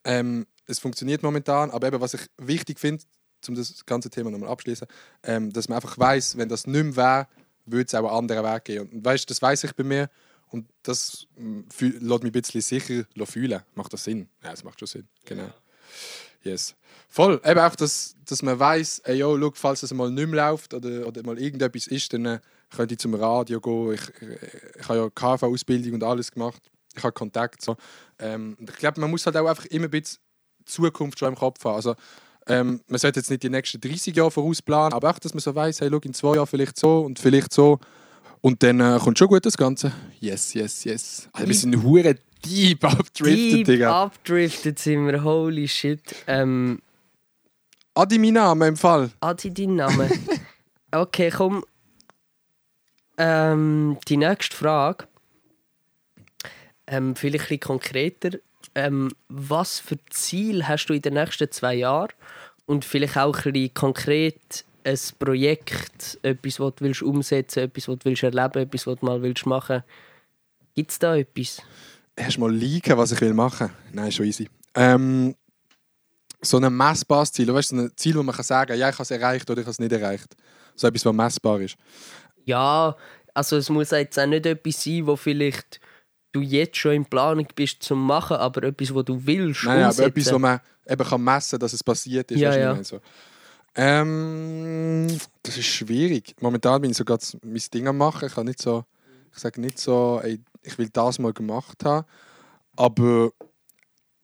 ähm, es funktioniert momentan, aber eben, was ich wichtig finde, um das ganze Thema nochmal abschließen, ähm, dass man einfach weiß, wenn das nicht mehr wäre, würde es auch einen anderen Weg gehen. Und weißt, das weiß ich bei mir und das mm, fühl- lässt mich ein bisschen sicher fühlen. Macht das Sinn? Ja, es macht schon Sinn. Genau. Yes. Voll. Eben auch, dass, dass man weiß, ey, yo, look, falls es mal nicht mehr läuft oder, oder mal irgendetwas ist, dann äh, könnte ich zum Radio gehen. Ich, ich, ich habe ja KV-Ausbildung und alles gemacht. Ich habe Kontakt. So. Ähm, ich glaube, man muss halt auch einfach immer ein bisschen Zukunft schon im Kopf haben. Also, ähm, man sollte jetzt nicht die nächsten 30 Jahre vorausplanen, aber auch, dass man so weiß, hey, look, in zwei Jahren vielleicht so und vielleicht so. Und dann äh, kommt schon gut das Ganze. Yes, yes, yes. Also, wir sind hure deep abdriftet, deep Digga. abdrifted sind wir, holy shit. Ähm, Adi, mein Name im Fall. Adi, dein Name. okay, komm. Ähm, die nächste Frage. Ähm, vielleicht ein bisschen konkreter. Ähm, was für Ziel hast du in den nächsten zwei Jahren? Und vielleicht auch ein bisschen konkret ein Projekt, etwas, was du willst umsetzen etwas, was du willst erleben etwas, was du mal willst machen Gibt es da etwas? Hast du mal liegen, was ich will machen? Nein, schon easy. Ähm, so ein messbares Ziel, weißt du, so ein Ziel, wo man kann sagen, ja, ich habe es erreicht oder ich habe es nicht erreicht. So etwas, was messbar ist. Ja, also es muss jetzt auch nicht etwas sein, wo vielleicht du jetzt schon in Planung bist zum machen, aber etwas, wo du willst Nein, aber umsetzen. etwas, wo man eben kann messen kann, dass es passiert ist. Ja, ja. was? So. Ähm, das ist schwierig. Momentan bin ich so gerade mein Ding am machen. Ich, kann nicht so, ich sage nicht so, ey, ich will das mal gemacht haben. Aber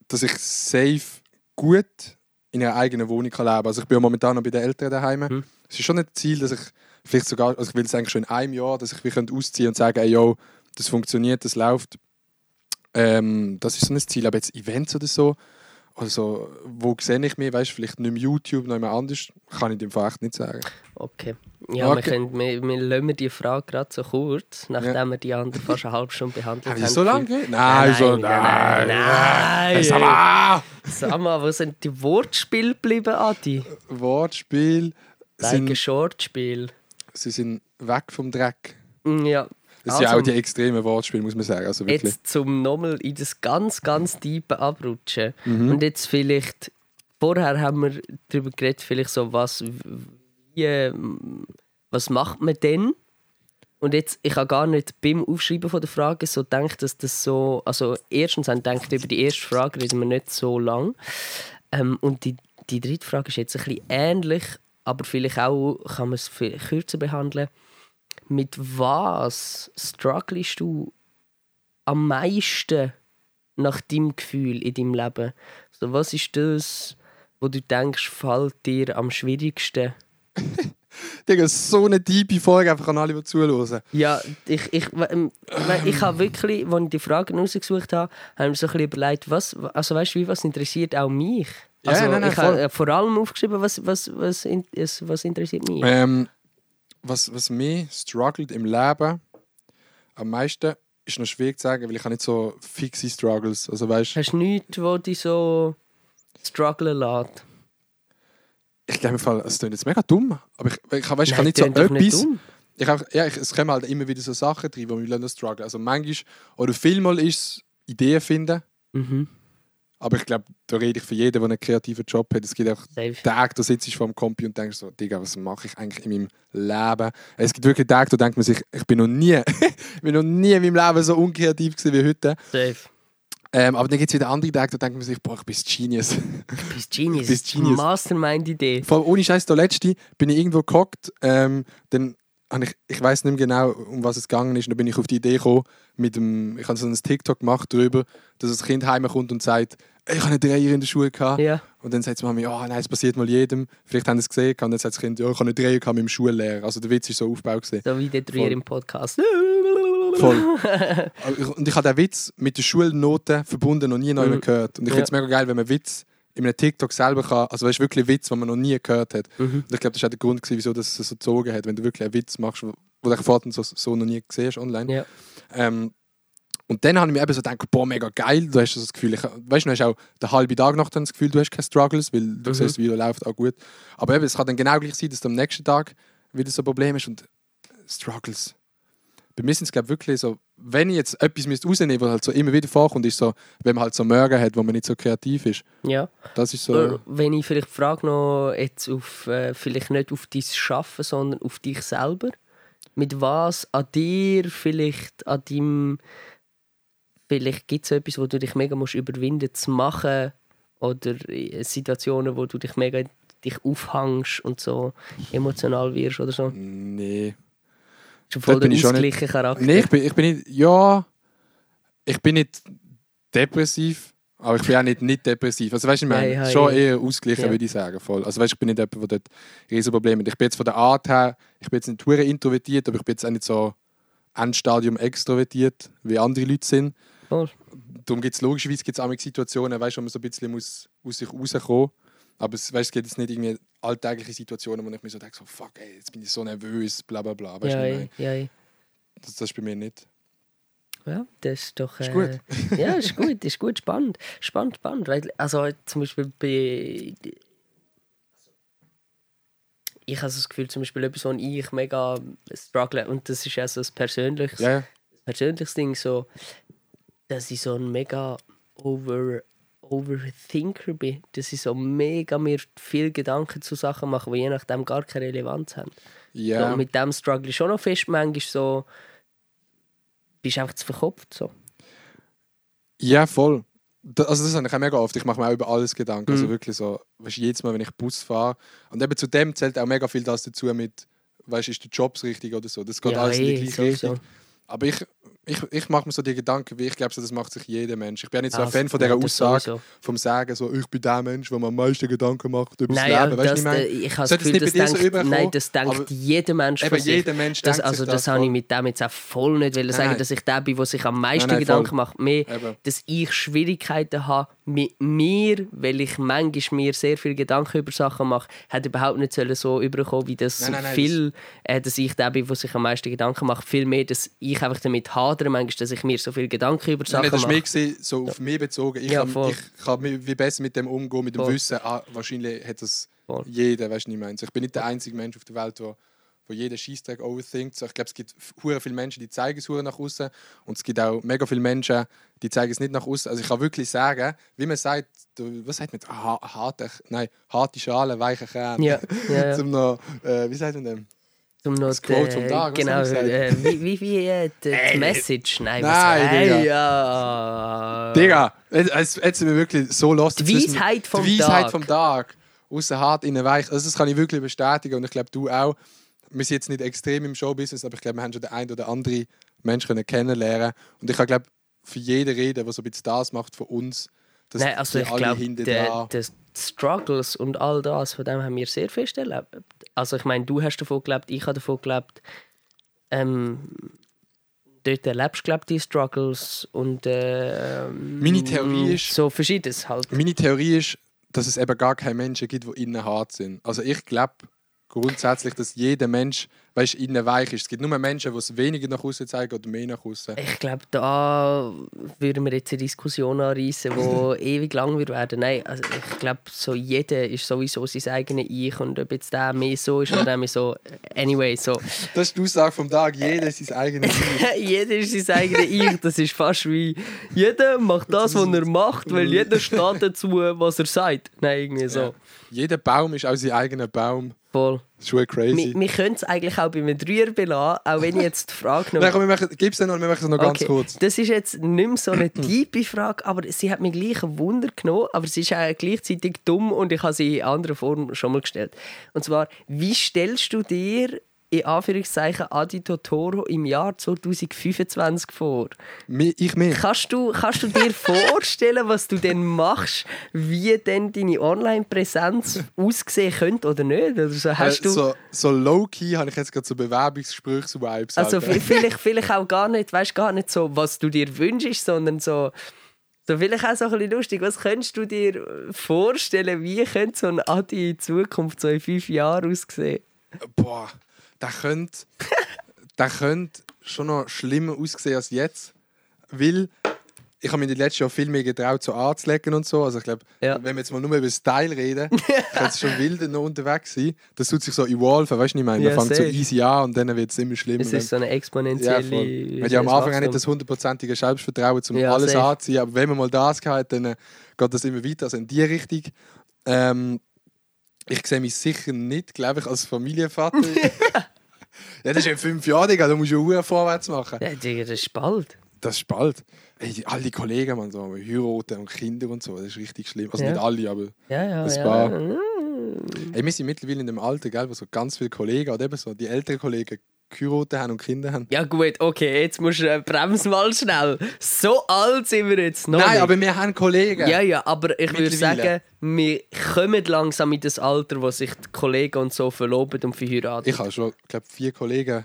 dass ich safe gut in einer eigenen Wohnung kann leben kann. Also ich bin ja momentan noch bei den Eltern daheim. Mhm. Es ist schon ein Ziel, dass ich vielleicht sogar, also ich will es eigentlich schon in einem Jahr, dass ich könnte ausziehen und sagen, ey, yo, das funktioniert, das läuft. Ähm, das ist so ein Ziel. Aber jetzt Events oder so, also wo sehe ich mich, weißt du, vielleicht nicht mehr YouTube, noch jemand anders, kann ich dem Fall echt nicht sagen. Okay. Ja, Okay. Wir, können, wir, wir lassen die Frage gerade so kurz, nachdem wir die andere fast eine halbe Stunde behandelt Haben haben. so lange Nein? Nein, so, nein, nein, nein. Mal! Sag mal, wo sind die Wortspiele geblieben, Adi? Wortspiel, Dein sind, Shortspiel. sie sind weg vom Dreck. Mm, Ja. Das sind ja Also, auch die extremen Wortspiele, muss man sagen. Also wirklich. Jetzt zum nochmal in das ganz, ganz tiefe abrutschen. Mhm. Und jetzt vielleicht, vorher haben wir darüber geredet, vielleicht so, was, wie, ähm, was macht man denn? Und jetzt, ich habe gar nicht beim Aufschreiben von der Frage so gedacht, dass das so, also erstens habe ich gedacht, über die erste Frage reden wir nicht so lang. Ähm, und die, die dritte Frage ist jetzt ein bisschen ähnlich, aber vielleicht auch kann man es viel kürzer behandeln. Mit was strugglest du am meisten nach deinem Gefühl in deinem Leben? So, was ist das, wo du denkst, fällt dir am schwierigsten? Digga, so eine tiefe Folge einfach an alle, die zuhören. Ja, ich, ich, ähm, ich, ich habe wirklich, als ich die Fragen rausgesucht habe, habe ich mir so ein bisschen überlegt, was, also weißt du, wie, was interessiert auch mich? Ja, Also, nein, nein, ich habe vor allem aufgeschrieben, was, was, was, was interessiert mich. Ähm, was, was mich struggelt im Leben am meisten, ist noch schwierig zu sagen, weil ich habe nicht so fixe Struggles. Also weißt, Hast du nichts, wo dich so strugglen lässt? ich glaube, Fall, es klingt jetzt mega dumm, aber ich, ich, weißt, ich habe nicht so nicht etwas. dumm. Ich ja, ich, es kommen halt immer wieder so Sachen drin, die mich strugglen. Also manchmal, oder vielmal ist es Ideen finden, Mhm. Aber ich glaube, da rede ich für jeden, der einen kreativen Job hat. Es gibt auch Safe. Tage, da sitzt du vor dem Computer und denkst so, Digga, was mache ich eigentlich in meinem Leben? Es gibt wirklich Tage, da denkt man sich, ich bin noch nie, ich bin noch nie in meinem Leben so unkreativ gewesen wie heute. Safe. Ähm, aber dann gibt es wieder andere Tage, da denkt man sich, boah, ich bin Genius. Du bist Genius. Du bist Genius. Mastermind-Idee. Vor allem ohne Scheiß, der letzte bin ich irgendwo gehockt, ähm, dann ich, ich weiß nicht mehr genau, um was es gegangen ist, und dann bin ich auf die Idee gekommen, mit dem, ich habe so ein TikTok gemacht darüber, dass das Kind heimkommt und sagt, ich habe einen Dreier in der Schule gehabt. Ja. Und dann sagt die Mami, oh nein, es passiert mal jedem. Vielleicht haben sie es gesehen. Und dann sagt das Kind, ja, ich habe einen Dreier gehabt mit dem Schullehrer. Also der Witz ist so aufgebaut. Gewesen. So wie der Dreier im Podcast. Voll. Und ich habe den Witz mit der Schulnote verbunden noch nie neu Mhm. gehört. Und ich finde es mega geil, wenn man Witz in einem TikTok selber kann. Also weißt wirklich Witz, den man noch nie gehört hat. Mhm. Und ich glaube, das war auch der Grund, gewesen, wieso das so gezogen hat. Wenn du wirklich einen Witz machst, wo du vorher so, so noch nie gesehen hast online. Ja. Ähm, und dann habe ich mir eben so gedacht, boah, mega geil. Du hast das Gefühl, ich, weißt du, du hast auch den halben Tag noch dann das Gefühl, du hast keine Struggles, weil du Mhm. siehst, wie du läuft, auch gut. Aber eben, es kann dann genau gleich sein, dass du am nächsten Tag wieder so ein Problem hast und Struggles. Bei mir sind es, glaube ich, wirklich so, wenn ich jetzt etwas müsste rausnehmen was halt so immer wieder vorkommt, ist so, wenn man halt so Morgen hat, wo man nicht so kreativ ist. ja. Das ist so. Oder wenn ich vielleicht frage noch jetzt auf, äh, vielleicht nicht auf dein Schaffen, sondern auf dich selber. Mit was an dir, vielleicht an deinem, vielleicht gibt es etwas, wo du dich mega musst überwinden zu machen oder äh, Situationen, wo du dich mega dich aufhängst und so emotional wirst oder so. Nee. Schon voll der ausgleiche Charakter. Nee, ich bin, ich bin nicht. Ja. Ich bin nicht depressiv, aber ich bin auch nicht nicht depressiv. Also weißt du, ich meine, ja, schon ja. eher ausgeglichen, Ja. würde ich sagen. Voll. Also weißt ich bin nicht jemand, der dort riesen Probleme hat. Ich bin jetzt von der Art her, ich bin jetzt nicht hure introvertiert, aber ich bin jetzt auch nicht so Endstadium extrovertiert, wie andere Leute sind. Voll. Darum gibt es logischerweise gibt's auch Situationen, weißt, wo man so ein bisschen muss aus sich rauskommen Aber es, weißt, es gibt jetzt nicht irgendwie alltägliche Situationen, wo ich mir so denke, so, fuck, ey, jetzt bin ich so nervös, bla bla bla. Weißt, du, Ja, ja, das, das ist bei mir nicht. Ja, das ist doch. Äh, Ist gut. ja, ist gut, ist gut, spannend. Spannend, spannend. Weil, also zum Beispiel bei. Ich habe das Gefühl, zum Beispiel etwas, wo ich mega struggle, und das ist ja so ein persönliches, ja. persönliches Ding, so, dass ich so ein mega over, Overthinker bin. Dass ich so mega mir viel Gedanken zu Sachen mache, die je nachdem gar keine Relevanz haben. Ja. Und mit dem struggle ich schon noch fest, manchmal so. Bist einfach zu verkopft. So. Ja, voll. Da, also das habe ich auch mega oft. Ich mache mir auch über alles Gedanken. Also Mhm. wirklich so, weißt, jedes Mal, wenn ich Bus fahre. Und eben zu dem zählt auch mega viel das dazu mit, weißt, du, ist der Job richtig oder so. Das geht Ja, alles in die eh, gleiche. Richtung. Aber ich, ich, ich mache mir so die Gedanken, wie ich glaube, so, das macht sich jeder Mensch. Ich bin auch nicht so ein Fan von ja, dieser das Aussage, sowieso. vom Sagen, so, ich bin der Mensch, der mir am meisten Gedanken macht über das Nein, ja, Leben. Weißt das, ich meine? äh, ich habe das Gefühl, nicht das so denkt, rüberkommen, nein, das denkt jeder Mensch von sich. jeder Mensch das, also das das habe ich mit dem jetzt auch voll nicht wollen sagen, nein. dass ich der bin, der sich am meisten Nein, nein, Gedanken voll. macht. Mehr, Eben. dass ich Schwierigkeiten habe mit mir, weil ich manchmal mir sehr viel Gedanken über Sachen mache, hat überhaupt nicht so überkommen, wie das nein, viel, äh, dass ich der bin, der sich am meisten Gedanken macht. Viel mehr, dass ich einfach damit hadere, manchmal, dass ich mir so viel Gedanken über Sachen nein, das war mache. mehr so auf mich bezogen. Ich Ja, kann, ich wie besser mit dem umgehen, mit dem Voll. Wissen, ah, wahrscheinlich hat das Voll. jeder, weißt du, ich meine. Ich bin nicht der einzige Mensch auf der Welt, der wo jeder Scheißtag overthinkt. So, ich glaube, es gibt hure viele Menschen, die zeigen es nach außen und es gibt auch mega viele Menschen, die zeigen es nicht nach außen. Also ich kann wirklich sagen, wie man sagt, was sagt man, ha harte, nein, harte Schale, weiche Kern. Ja, ja, ja. Zum noch, äh, wie sagt man dem? Um noch Das Quote vom die- Tag, was Genau, äh, wie, wie, wie äh, die, die Message? Nein, was Nein, hey, Digga. ja. Digga, jetzt, jetzt sind wir wirklich so lost. Die Weisheit vom Die Weisheit Tag. vom Tag. Außer hart, innen weich. Also das kann ich wirklich bestätigen und ich glaube, du auch. Wir sind jetzt nicht extrem im Showbusiness, aber ich glaube, wir haben schon den einen oder anderen Mensch können kennenlernen Und ich glaube für jeden reden, der so ein bisschen das macht von uns, dass Nein, also die ich alle glaube, die dran... Struggles und all das, von dem haben wir sehr fest erlebt. Also ich meine, du hast davon gelebt, ich habe davon gelebt. Ähm, dort erlebst du, glaube die Struggles und äh, Meine Theorie ist- So verschiedenes halt. Meine Theorie ist, dass es eben gar keine Menschen gibt, die innen hart sind. Also ich glaube grundsätzlich, dass jeder Mensch weißt, innen weich ist. Es gibt nur Menschen, die es weniger nach außen zeigen oder mehr nach außen. Ich glaube, da würden wir jetzt eine Diskussion anreißen, die ewig lang wird werden. Nein, also ich glaube, so jeder ist sowieso sein eigenes Ich und ob jetzt der mehr so ist oder der mehr so. Anyway, so. Das ist die Aussage vom Tag. Jeder ist sein eigenes Ich. jeder ist sein eigenes Ich. Das ist fast wie jeder macht das, was er macht, weil jeder steht dazu, was er sagt. Nein, irgendwie so. Ja. Jeder Baum ist auch sein eigener Baum. Voll. Das ist schon Wir, crazy. wir können es eigentlich auch bei einem Dreier belassen, auch wenn ich jetzt die Frage noch Nein, komm, wir machen, gib's dann noch, wir machen es noch ganz Okay, kurz. Das ist jetzt nicht mehr so eine tiefe Frage, aber sie hat mir gleich ein Wunder genommen, aber sie ist auch gleichzeitig dumm und ich habe sie in anderer Form schon mal gestellt. Und zwar, wie stellst du dir in Anführungszeichen Adi Totoro im Jahr 2025 vor? Ich mir. Kannst du, kannst du dir vorstellen, was du denn machst, wie denn deine Online-Präsenz aussehen könnte oder nicht? Oder so, hast Äh, du, so, so low-key habe ich jetzt gerade so Bewerbungsgesprächs-Vibes. Also vielleicht, vielleicht auch gar nicht, weißt gar nicht so, was du dir wünschst, sondern so, so vielleicht auch so ein bisschen lustig. Was könntest du dir vorstellen, wie könnte so ein Adi in Zukunft, so in fünf Jahren aussehen? Boah, der könnte, der könnte schon noch schlimmer aussehen als jetzt. Weil ich habe mir in den letzten Jahren viel mehr getraut, so anzulegen und so. Also ich glaube, Ja. wenn wir jetzt mal nur über Style reden, könnte es schon wilder noch unterwegs sein. Das tut sich so evolven, weißt du, ich meine? Man Ja, fängt so easy an und dann wird es immer schlimmer. Es ist so eine ja, exponentielle. Man hat ja am Anfang auch nicht das hundertprozentige Selbstvertrauen, um Ja, alles safe. anzuziehen. Aber wenn man mal das hat, dann äh, geht das immer weiter, also in die Richtung. Ähm, ich sehe mich sicher nicht, glaube ich, als Familienvater. ja, das ist in fünf Jahren, Digga, da musst du ja vorwärts machen. Ja, Digga, das ist bald. Das ist bald. Ey, die- all die Kollegen, man, so, heiraten und Kinder und so, das ist richtig schlimm. Also Ja. nicht alle, aber Ja, ja, Das ja. war- Mm. ey, wir sind mittlerweile in dem Alter, gell, wo so ganz viele Kollegen oder eben so die älteren Kollegen geheiratet haben und Kinder haben. Ja gut, okay, jetzt musst du äh, bremsen mal schnell. So alt sind wir jetzt noch Nein, nicht. aber wir haben Kollegen. Ja, ja, aber ich würde sagen, wir kommen langsam in das Alter, wo sich die Kollegen und so verloben und verheiraten. Ich habe schon, glaube vier Kollegen.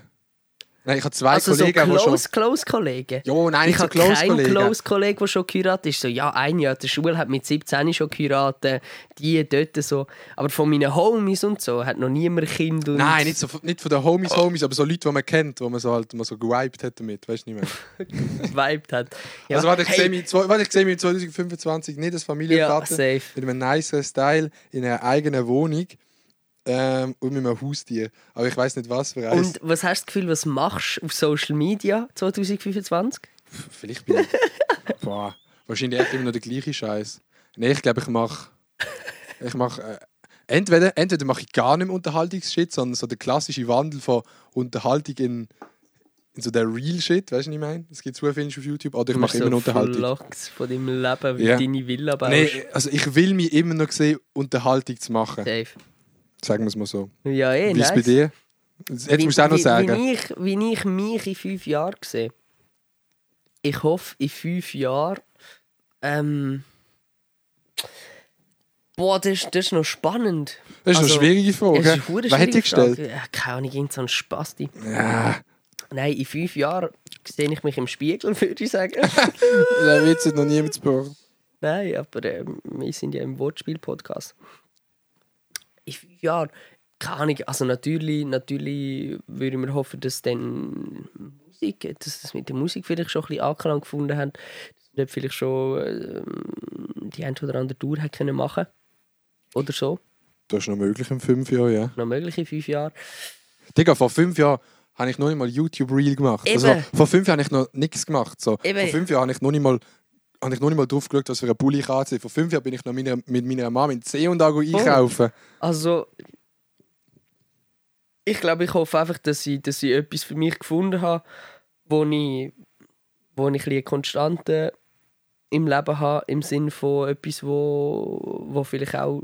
Nein, ich habe zwei also so Kollegen, die schon. close, close Kollegen. Jo, nein, ich so habe close keinen Kollegen. close Kollegen, der schon geheiratet ist. So, ja, ein Jahr der Schule hat mit 17 schon geheiratet, die dort so. Aber von meinen Homies und so hat noch niemand Kind. Und Nein, nicht, so, nicht von den Homies, Homies, aber so Leute, die man kennt, wo man so halt mal so gewiped hat damit, weißt du nicht mehr. geweibt hat. Ja, Also warte, ich hey, sehe mich, zwei- warte, ich sehe mich 2025 nicht als Ja, Familienvater safe. mit einem niceren Style in einer eigenen Wohnung ähm, und mit einem Haustier. Aber ich weiß nicht was für eins. Und was hast du das Gefühl, was machst du auf Social Media 2025? Vielleicht bin ich. boah, wahrscheinlich echt immer noch der gleiche Scheiß. Nein, ich glaube, ich mache. Ich mache. Äh, entweder, entweder mache ich gar nicht mehr Unterhaltungsshit, sondern so der klassische Wandel von Unterhaltung in, in so der Real Shit, weißt du, was ich meine? Es gibt zu viel auf YouTube. Oder ich mache immer noch Unterhaltung. Vlogs von deinem Leben, wie Ja. deine Villa baust. Nee, also ich will mich immer noch sehen, Unterhaltung zu machen. Safe. Sagen wir es mal so. Ja, eh, Wie ist nice. es bei dir? Jetzt Wie- musst du auch noch wie, sagen. Wie ich, wie ich mich in fünf Jahren sehe. Ich hoffe, in fünf Jahren. Ähm, boah, das, ist- das ist noch spannend. Das ist Also, eine schwierige Frage. Es ist eine Wer die schwierige gestellt? Ja, keine Ahnung, irgend so ein Spasti. Ja, Nein, in fünf Jahren sehe ich mich im Spiegel, würde ich sagen. der Witz hat noch niemand gebracht. Nein, aber ähm, wir sind ja im Wortspiel-Podcast. Fünf Jahren, keine Ahnung, also natürlich, natürlich würde ich mir hoffen, dass dann Musik, dass das mit der Musik vielleicht schon ein bisschen Anklang gefunden haben, dass dort vielleicht schon ähm, die ein oder andere Tour hätten können machen Oder so, Das ist noch möglich in fünf Jahren, ja. noch möglich in fünf Jahren. Digga, vor fünf Jahren habe ich noch nicht mal YouTube-Reel gemacht. Also, Eben. vor fünf Jahren habe ich noch nichts gemacht. So. Eben. Vor fünf Jahren habe ich noch nicht mal habe ich noch nicht mal drauf geschaut, was für ein Bulli ich anziehe. Vor fünf Jahren bin ich noch meiner, mit meiner Mama in C und A einkaufen. Also, ich glaube, ich hoffe einfach, dass ich, dass ich etwas für mich gefunden habe, wo ich, wo ich ein Konstante im Leben habe, im Sinne von etwas, wo, wo vielleicht auch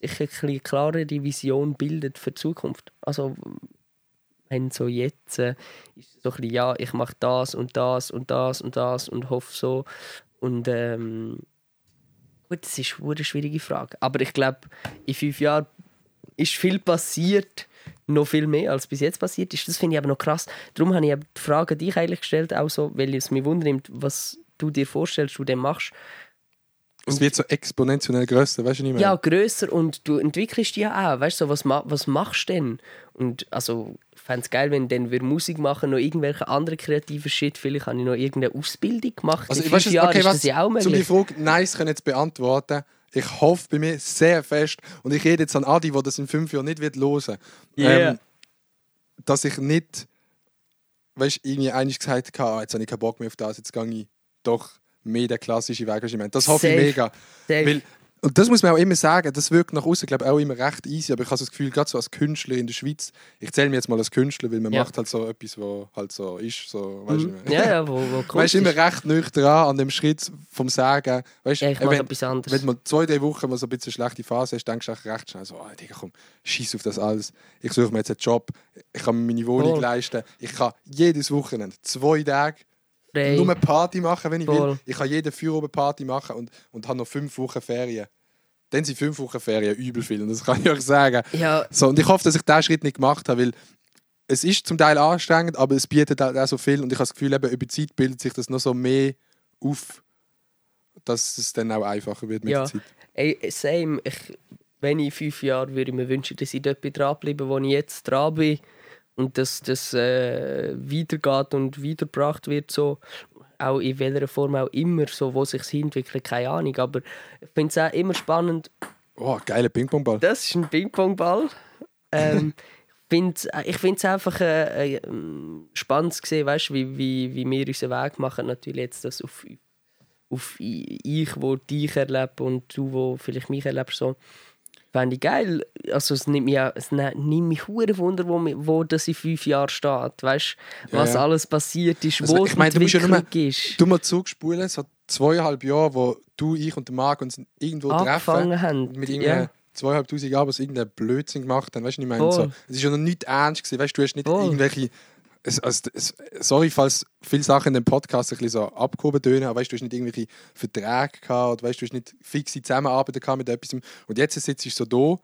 sich ein bisschen klarere Vision bildet für die Zukunft. Also, wenn so jetzt äh, ist so ein bisschen, ja, ich mache das und das und das und das und hoffe so. Und ähm, Gut, das ist eine schwierige Frage. Aber ich glaube, in fünf Jahren ist viel passiert, noch viel mehr als bis jetzt passiert ist. Das finde ich aber noch krass. Darum habe ich die Frage dich eigentlich gestellt, auch so, weil es mich wundert, was du dir vorstellst, du dem machst. Es wird so exponentiell grösser, weißt du nicht mehr? Ja, grösser und du entwickelst dich ja auch. Weißt du, so, was, ma was machst du denn? Und also, ich fände es geil, wenn dann wir Musik machen, noch irgendwelche andere kreative Shit. Vielleicht habe ich noch irgendeine Ausbildung gemacht. Also, In weißt Jahren okay, ist was, das ja auch um die möglich. Frage nice können jetzt beantworten. Ich hoffe bei mir sehr fest, und ich rede jetzt an Adi, der das in fünf Jahren nicht wird hören Yeah. ähm, dass ich nicht, weißt du, irgendwie eigentlich gesagt habe, ah, jetzt habe ich keinen Bock mehr auf das, jetzt gehe ich doch mehr den klassischen Weg. du, ich meine, Das hoffe ich Safe. mega. Safe. Weil, und das muss man auch immer sagen, das wirkt nach außen, glaube ich, auch immer recht easy, aber ich habe das Gefühl, gerade so als Künstler in der Schweiz, ich zähle mir jetzt mal als Künstler, weil man Ja. macht halt so etwas, was halt so ist, so, weißt du, Mhm. ich. Ja, ja, wo, wo Man Kunst ist immer recht nüchtern an dem Schritt vom Sagen. Weißt, Ja, ich mache etwas anderes. wenn du mal zwei, drei Wochen mal so ein bisschen schlechte Phase hast, denkst du auch recht schnell so, oh, Digga, komm, scheiß auf das alles. Ich suche mir jetzt einen Job, ich kann mir meine Wohnung Voll. leisten, ich kann jedes Wochenende, zwei Tage, Frei. nur eine Party machen, wenn ich will. Voll. Ich kann jede Party machen und, und habe noch fünf Wochen Ferien. Dann sind fünf Wochen Ferien übel viel und das kann ich euch sagen. Ja, So, und ich hoffe, dass ich diesen Schritt nicht gemacht habe, weil es ist zum Teil anstrengend, aber es bietet halt auch so viel und ich habe das Gefühl, eben, über die Zeit bildet sich das noch so mehr auf, dass es dann auch einfacher wird mit Ja. der Zeit. Ey, same. Ich, wenn ich in fünf Jahren würde ich mir wünschen, dass ich dort dranbleibe, wo ich jetzt dran bin und dass das äh, weitergeht und weitergebracht wird, so auch in welcher Form auch immer, so wo sich entwickelt, keine Ahnung. Aber ich finde es auch immer spannend. Oh, geiler Ping-Pong-Ball. Das ist ein Ping-Pong-Ball. Ähm, ich finde es einfach äh, äh, spannend zu sehen, weißt, wie, wie, wie wir unseren Weg machen. Natürlich jetzt das auf, auf ich, wo dich erlebe und du, wo vielleicht mich erlebst. So. Fände ich geil. Also es nimmt mich, auch- es nimmt mich hure Wunder, wo, wo das in fünf Jahren steht. Weißt Ja, was ja. alles passiert ist, Also, wo ich meine, du musst ja nur- ist. Du mal zurückspulen, so zweieinhalb Jahre, wo du, ich und der Marc uns irgendwo Angefangen treffen. haben. Mit Ja. irgendeinem zweieinhalbtausend Jahren, was irgendeinen Blödsinn gemacht haben. Weißt du, ich meine? So, Voll. es ist ja noch nicht ernst gewesen. Weißt du, du hast nicht Voll. irgendwelche. Es, also, es, sorry, falls viele Sachen in dem Podcast ein bisschen so abgehoben tönen, aber weißt, du du hast nicht irgendwelche Verträge gehabt oder weißt, du hast nicht fixe Zusammenarbeit gehabt mit etwas. Und jetzt sitzt du so da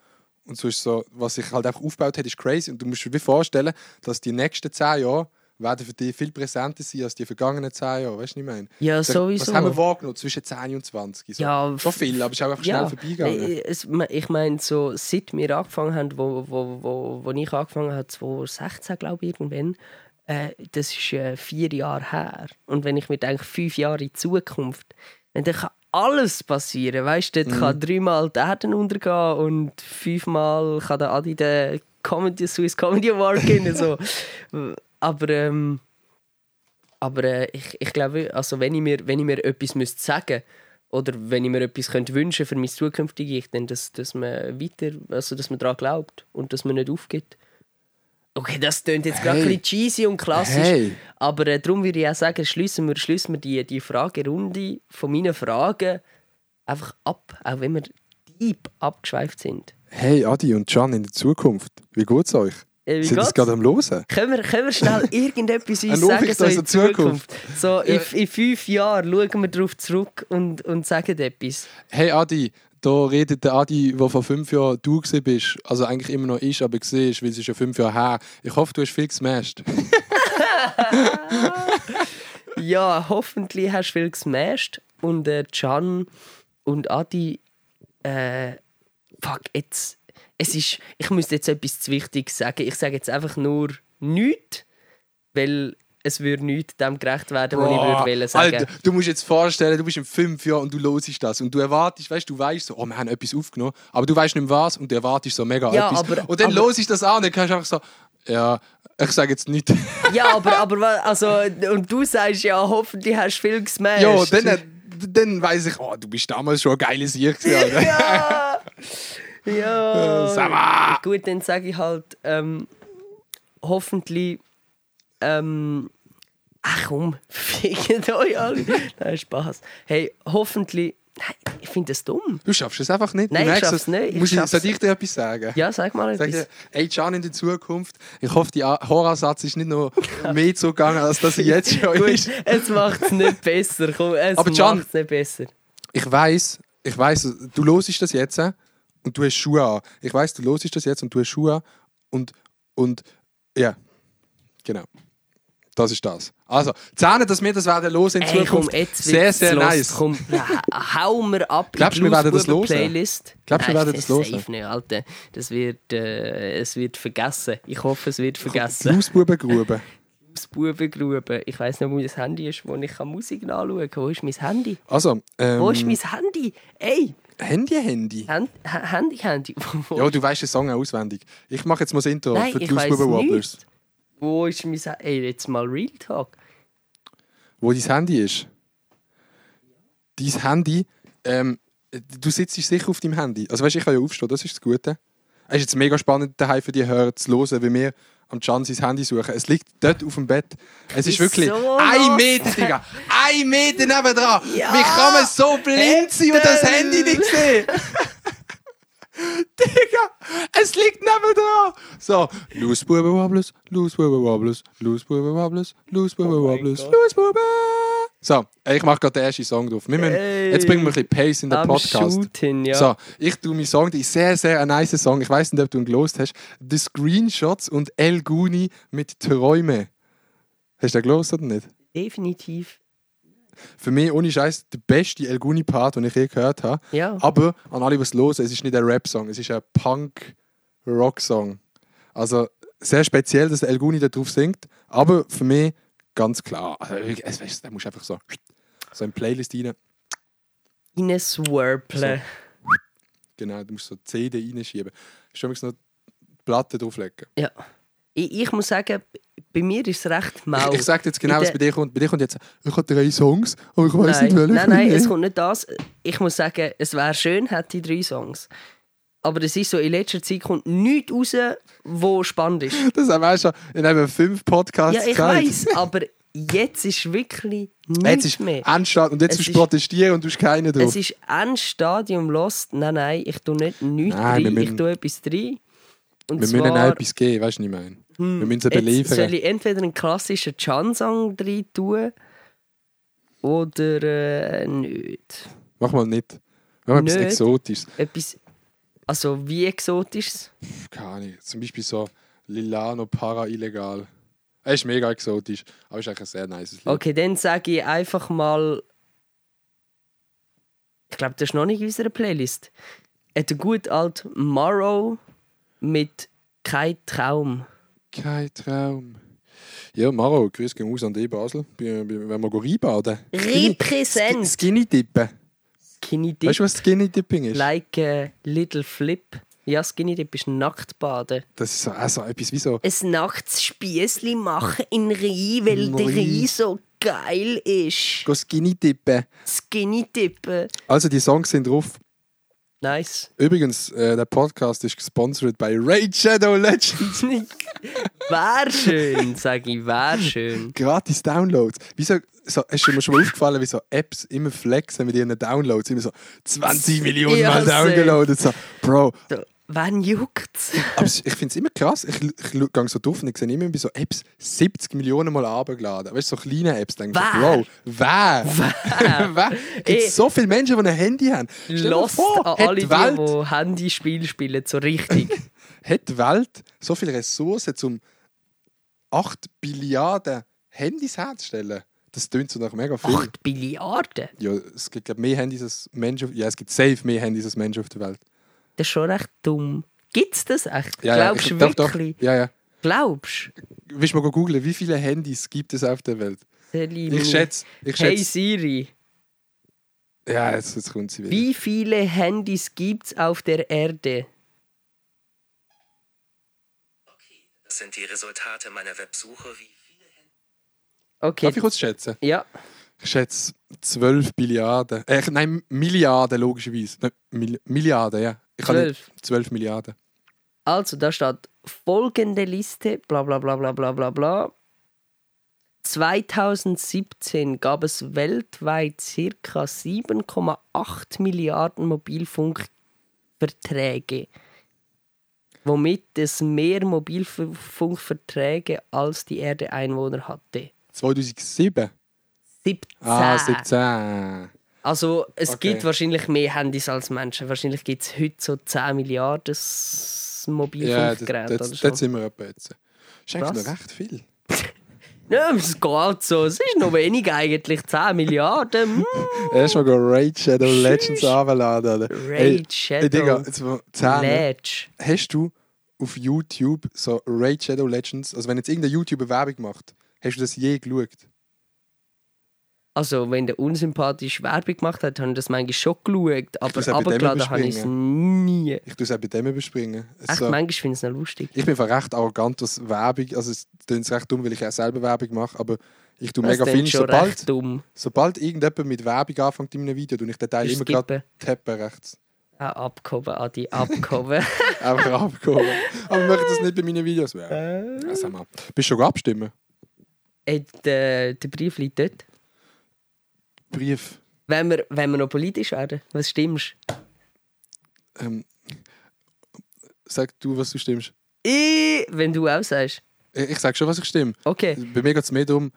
und so ist so, was sich halt einfach aufgebaut hat, ist crazy. Und du musst dir vorstellen, dass die nächsten zehn Jahre werden für dich viel präsenter sein als die vergangenen zehn Jahre. Weißt du, was ich meine? Ja, Was sowieso. haben wir wahrgenommen zwischen 10 und 20? So. Ja, Schon viel, aber es ist auch einfach schnell vorbeigegangen. nee, es, ich meine, so, seit wir angefangen haben, wo, wo, wo, wo ich angefangen habe, 2016, glaube ich, irgendwann, äh, das ist äh, vier Jahre her. Und wenn ich mir denke, fünf Jahre in Zukunft, dann kann alles passieren. Weißt du, Mhm. kann dreimal die Erde untergehen und fünfmal kann der Adi den Comedy, Swiss Comedy Award gewinnen. so. Aber ähm, aber äh, ich, ich glaube, also wenn ich mir, wenn ich mir etwas müsste sagen oder wenn ich mir etwas könnte wünschen für mein zukünftiges Ich, dann dass, dass man weiter, also dass man daran glaubt und dass man nicht aufgibt. Okay, das klingt jetzt gerade Hey. ein bisschen cheesy und klassisch, Hey. aber äh, darum würde ich auch sagen, schließen wir, schließen wir die, die Fragerunde von meinen Fragen einfach ab, auch wenn wir deep abgeschweift sind. Hey, Adi und Can in der Zukunft, wie geht's euch? Äh, wie Sind geht's? gerade am Losen? Können wir, können wir schnell irgendetwas uns sagen so in der Zukunft? So in, in fünf Jahren schauen wir darauf zurück und, und sagen etwas. Hey Adi, da redet der Adi, der vor fünf Jahren du bist, also eigentlich immer noch ist, aber gesehen ist, weil es ist ja fünf Jahre her. Ich hoffe, du hast viel gesmashed. Ja, hoffentlich hast du viel gesmashed und äh, Can und Adi, äh, fuck, jetzt, es ist, ich müsste jetzt etwas zu Wichtiges sagen. Ich sage jetzt einfach nur nichts, weil es würde nicht dem gerecht werden, was ich würde sagen. Alter, du musst jetzt vorstellen, du bist in fünf Jahren und du hörst das und du erwartest, weißt du, weißt so, oh, wir haben etwas aufgenommen, aber du weißt nicht mehr was und du erwartest so mega Ja, etwas. aber- und dann du das an und dann kannst du einfach so, ja, ich sage jetzt nicht. Ja, aber, aber also, und du sagst ja, hoffentlich hast du viel gesmashed. ja, dann, äh, dann weiß ich, oh, du bist damals schon ein geiles Alter. Ja! Ja! Sag mal! Gut, dann sage ich halt, ähm, hoffentlich. Ähm, ach komm, fickt euch alle. Nein, Spaß. Hey, hoffentlich. Nein, ich finde das dumm. Du schaffst es einfach nicht. Nein, du ich schaff's es. nicht, ich Muss ich, soll ich dir etwas sagen? Ja, sag mal Sag etwas. dir, hey Can in der Zukunft, ich hoffe, die Horrorsatz ist nicht noch mehr zugegangen, als dass er jetzt schon Gut, ist. es macht es nicht besser. Komm, es Aber Can- es nicht besser. Ich weiß, ich weiß, du losest das jetzt äh, und du hast Schuhe an. Ich weiß, du losest das jetzt und du hast Schuhe an und und ja, genau. Das ist das. Also, Zähne, dass wir das werden los in Ey, komm, Zukunft. jetzt sehr, sehr los. nice. Komm, hau mir ab Glaubst du, in die? Playlist. Glaubst du, wir werden das safe hören? nicht, Alter. Das wird, äh, es wird vergessen. Ich hoffe, es wird vergessen. Bluesbubengrube. Das Bubengrube. Ich weiss nicht, wo mein Handy ist, wo ich Musik nachschauen kann. Wo ist mein Handy? Also, ähm, Wo ist mein Handy? Ey, Handy, Handy. Hand, Ha- Handy, Handy. Ja, du weißt den Song auswendig. Ich mache jetzt mal das Intro Nein, für die Bluesbuben Wobblers. nicht. Wo ist mein Handy? Ey, jetzt mal Real Talk. Wo dein Handy ist. Dein Handy, ähm, du sitzt sicher auf deinem Handy. Also weißt du, ich kann ja aufstehen, das ist das Gute. Es ist jetzt mega spannend, daheim für die Hörer zu hören, wie wir am Can sein Handy suchen. Es liegt dort auf dem Bett. Es ist wirklich ein los? Meter, Digga. Ein Meter nebendran. Ja. Wie kann man so blind sein und das. Handy nicht sehen? Digga, es liegt nebendran. So, Loose Bube Wobbles, Loose Bube Wobbles, Loose Bube Wobbles, Loose Bube Oh Wobbles. Loose Bube. So, ich mache gerade den ersten Song drauf. Müssen, jetzt bringen wir ein bisschen Pace in den Am Podcast. Shooten, ja. So, ich tue meinen Song, die ist sehr, sehr ein nice Song. Ich weiß nicht, ob du ihn gelost hast. The Screenshots und El Guni mit Träume. Hast du den gelost oder nicht? Definitiv. Für mich, ohne Scheiß, der beste El Guni-Part, den ich je gehört habe. Ja. Aber an alle, es hören, es ist nicht ein Rap-Song, es ist ein Punk-Rock-Song. Also sehr speziell, dass El Guni da drauf singt, aber für mich ganz klar. Also, es, weißt, da musst einfach so, so in Playlist rein. In ein Swirple. Genau, du musst so CD reinschieben. Schon noch die Platte drauflegen. Ja. Ich, ich muss sagen, bei mir ist es recht mau. Ich, ich sage jetzt genau, was bei dir kommt. Bei dir kommt jetzt, ich habe drei Songs, aber ich weiß nein, nicht, welche. nein, nein, es kommt nicht das. Ich muss sagen, es wäre schön, hätte ich drei Songs. Aber es ist so, in letzter Zeit kommt nichts raus, wo spannend ist. Das haben wir schon in eben fünf Podcasts Ja, ich weiß, aber jetzt ist wirklich Jetzt nichts ist mehr. Endstart und jetzt Es willst du protestieren und du hast keinen drauf. Es ist Endstadium Lost. Nein, nein, ich tue nicht nichts Nein, rein, ich tue etwas rein. Und wir zwar, müssen ihnen etwas geben, weißt du, was ich meine? wir müssen sie beliefern. soll ich entweder einen klassischen Chan-Song rein tun oder äh, nicht. Mach mal nicht. Mach mal etwas Nicht. Exotisches. Etwas, also wie exotisch? Keine Ahnung. Zum Beispiel so Lilano Para Illegal. Er ist mega exotisch, aber ist eigentlich ein sehr nice Lied. Okay, dann sage ich einfach mal. Ich glaube, das ist noch nicht in unserer Playlist. Der gut alt Morrow mit Kein Traum. Kein Traum. Ja, Maro, grüß gehen aus an die Basel. Wenn wir reinbaden. Repräsent. Skinny Dippen. Skinny Dip. Weißt du, was Skinny Dipping ist? Like a little flip. Ja, Skinny Dip ist Nacktbaden. Das ist so, auch so etwas wie so. Ein nacktes Spiessli machen in Rhein, weil der. Rhein so geil ist. Go Skinny Dippen. Skinny Dippen. Also, die Songs sind drauf. Nice. Übrigens, äh, der Podcast ist gesponsert bei Raid Shadow Legends. Wär schön, sag ich, wär schön. Gratis Downloads. Wieso, so, du mir schon mal aufgefallen, wie so Apps immer flexen mit ihren Downloads? Immer so 20 Millionen Mal downgeloadet. So, Bro, Wann juckt's? aber ich finde es immer krass. Ich, ich gehe so drauf und ich sehe immer bei so Apps 70 Millionen Mal abgeladen. Weißt du, so kleine Apps. Denke ich? Bro, wer? wer? Gibt Ey. so viele Menschen, die ein Handy haben? Vor, an alle, die die, Welt, die Handyspiele spielen, so richtig. hat die Welt so viele Ressourcen, um 8 Billiarden Handys herzustellen? Das tönt so nach mega viel. 8 Billiarden? Ja, es gibt glaub, mehr Handys als Menschen. auf- Ja, es gibt safe mehr Handys als Menschen auf der Welt. Das ist schon recht dumm. Gibt's das echt? Ja, Glaubst ja, du ich- doch, wirklich? Doch. Ja, ja. Glaubst Willst du mal googeln, wie viele Handys gibt es auf der Welt? du? Ich schätze, ich Hey schätze. Siri, Ja, jetzt, jetzt kommt sie wieder. wie viele Handys gibt's auf der Erde? Das sind die Resultate meiner Websuche. Wie Okay. Darf ich kurz schätzen? Ja, Ich schätze 12 Milliarden. Äh, nein, Milliarden logischerweise. Milliarden, ja. Ich kann nicht 12. 12 Milliarden. Also, da steht folgende Liste, bla bla bla bla bla bla bla. 2017 gab es weltweit ca. 7,8 Milliarden Mobilfunkverträge, womit es mehr Mobilfunkverträge als die Erde Einwohner hatte. 2007? 17. Ah, 17. Also es Okay. gibt wahrscheinlich mehr Handys als Menschen. Wahrscheinlich gibt es heute so 10 Milliarden S- Ja, das, Mobilfunkgeräte das, so. das sind wir etwa jetzt. ist eigentlich noch recht viel. Ja, es geht so. Es ist noch wenig eigentlich. 10 Milliarden. Hm. Erstmal go Raid Shadow Legends runterladen. Raid Digga, Shadow jetzt mal 10. Ledge. Hast du auf YouTube so Raid Shadow Legends, also wenn jetzt irgendein YouTuber Werbung macht, hast du das je geschaut? Also, wenn der unsympathisch Werbung gemacht hat, haben das manchmal schon geschaut. Aber runtergeladen habe ich es nie. Ich tue es auch bei dem überspringen. Echt, so, manchmal finde ich es noch lustig. ich bin recht arrogant, was Werbung, also es klingt recht dumm, weil ich auch selber Werbung mache, aber ich tue Das mega viel, sobald, dumm. sobald irgendjemand mit Werbung anfängt in einem Video, tue ich den Teil Ich immer gerade tappen rechts. Auch abgehoben, Adi, abgehoben. Einfach abgehoben. Aber wir machen das nicht bei meinen Videos. Äh. Ja, sag mal. Bist du schon abstimmen? Ey, der, der Brief liegt dort. Brief. Wenn wir, wenn wir noch politisch werden, was stimmst Ähm, sag du, was du stimmst. ich, Wenn du auch sagst. Ich, ich sag schon, was ich stimme. Okay. Bei mir geht es mehr darum,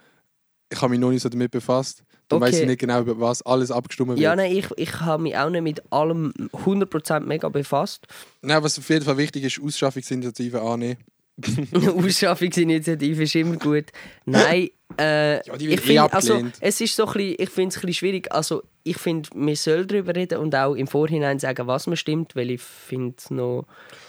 ich habe mich noch nicht so damit befasst. Dann Okay. weiß ich nicht genau, über was alles abgestimmt wird. Ja, nein, ich, ich habe mich auch nicht mit allem 100% mega befasst. Nein, was auf jeden Fall wichtig ist, Ausschaffungsinitiative annehmen. Ausschaffungsinitiative ist immer gut. Nein, äh, Ja, ich eh finde, also, abgelehnt. es ist so ein bisschen, ich finde es ein bisschen schwierig. Also, ich finde, man soll darüber reden und auch im Vorhinein sagen, was man stimmt, weil ich finde es noch...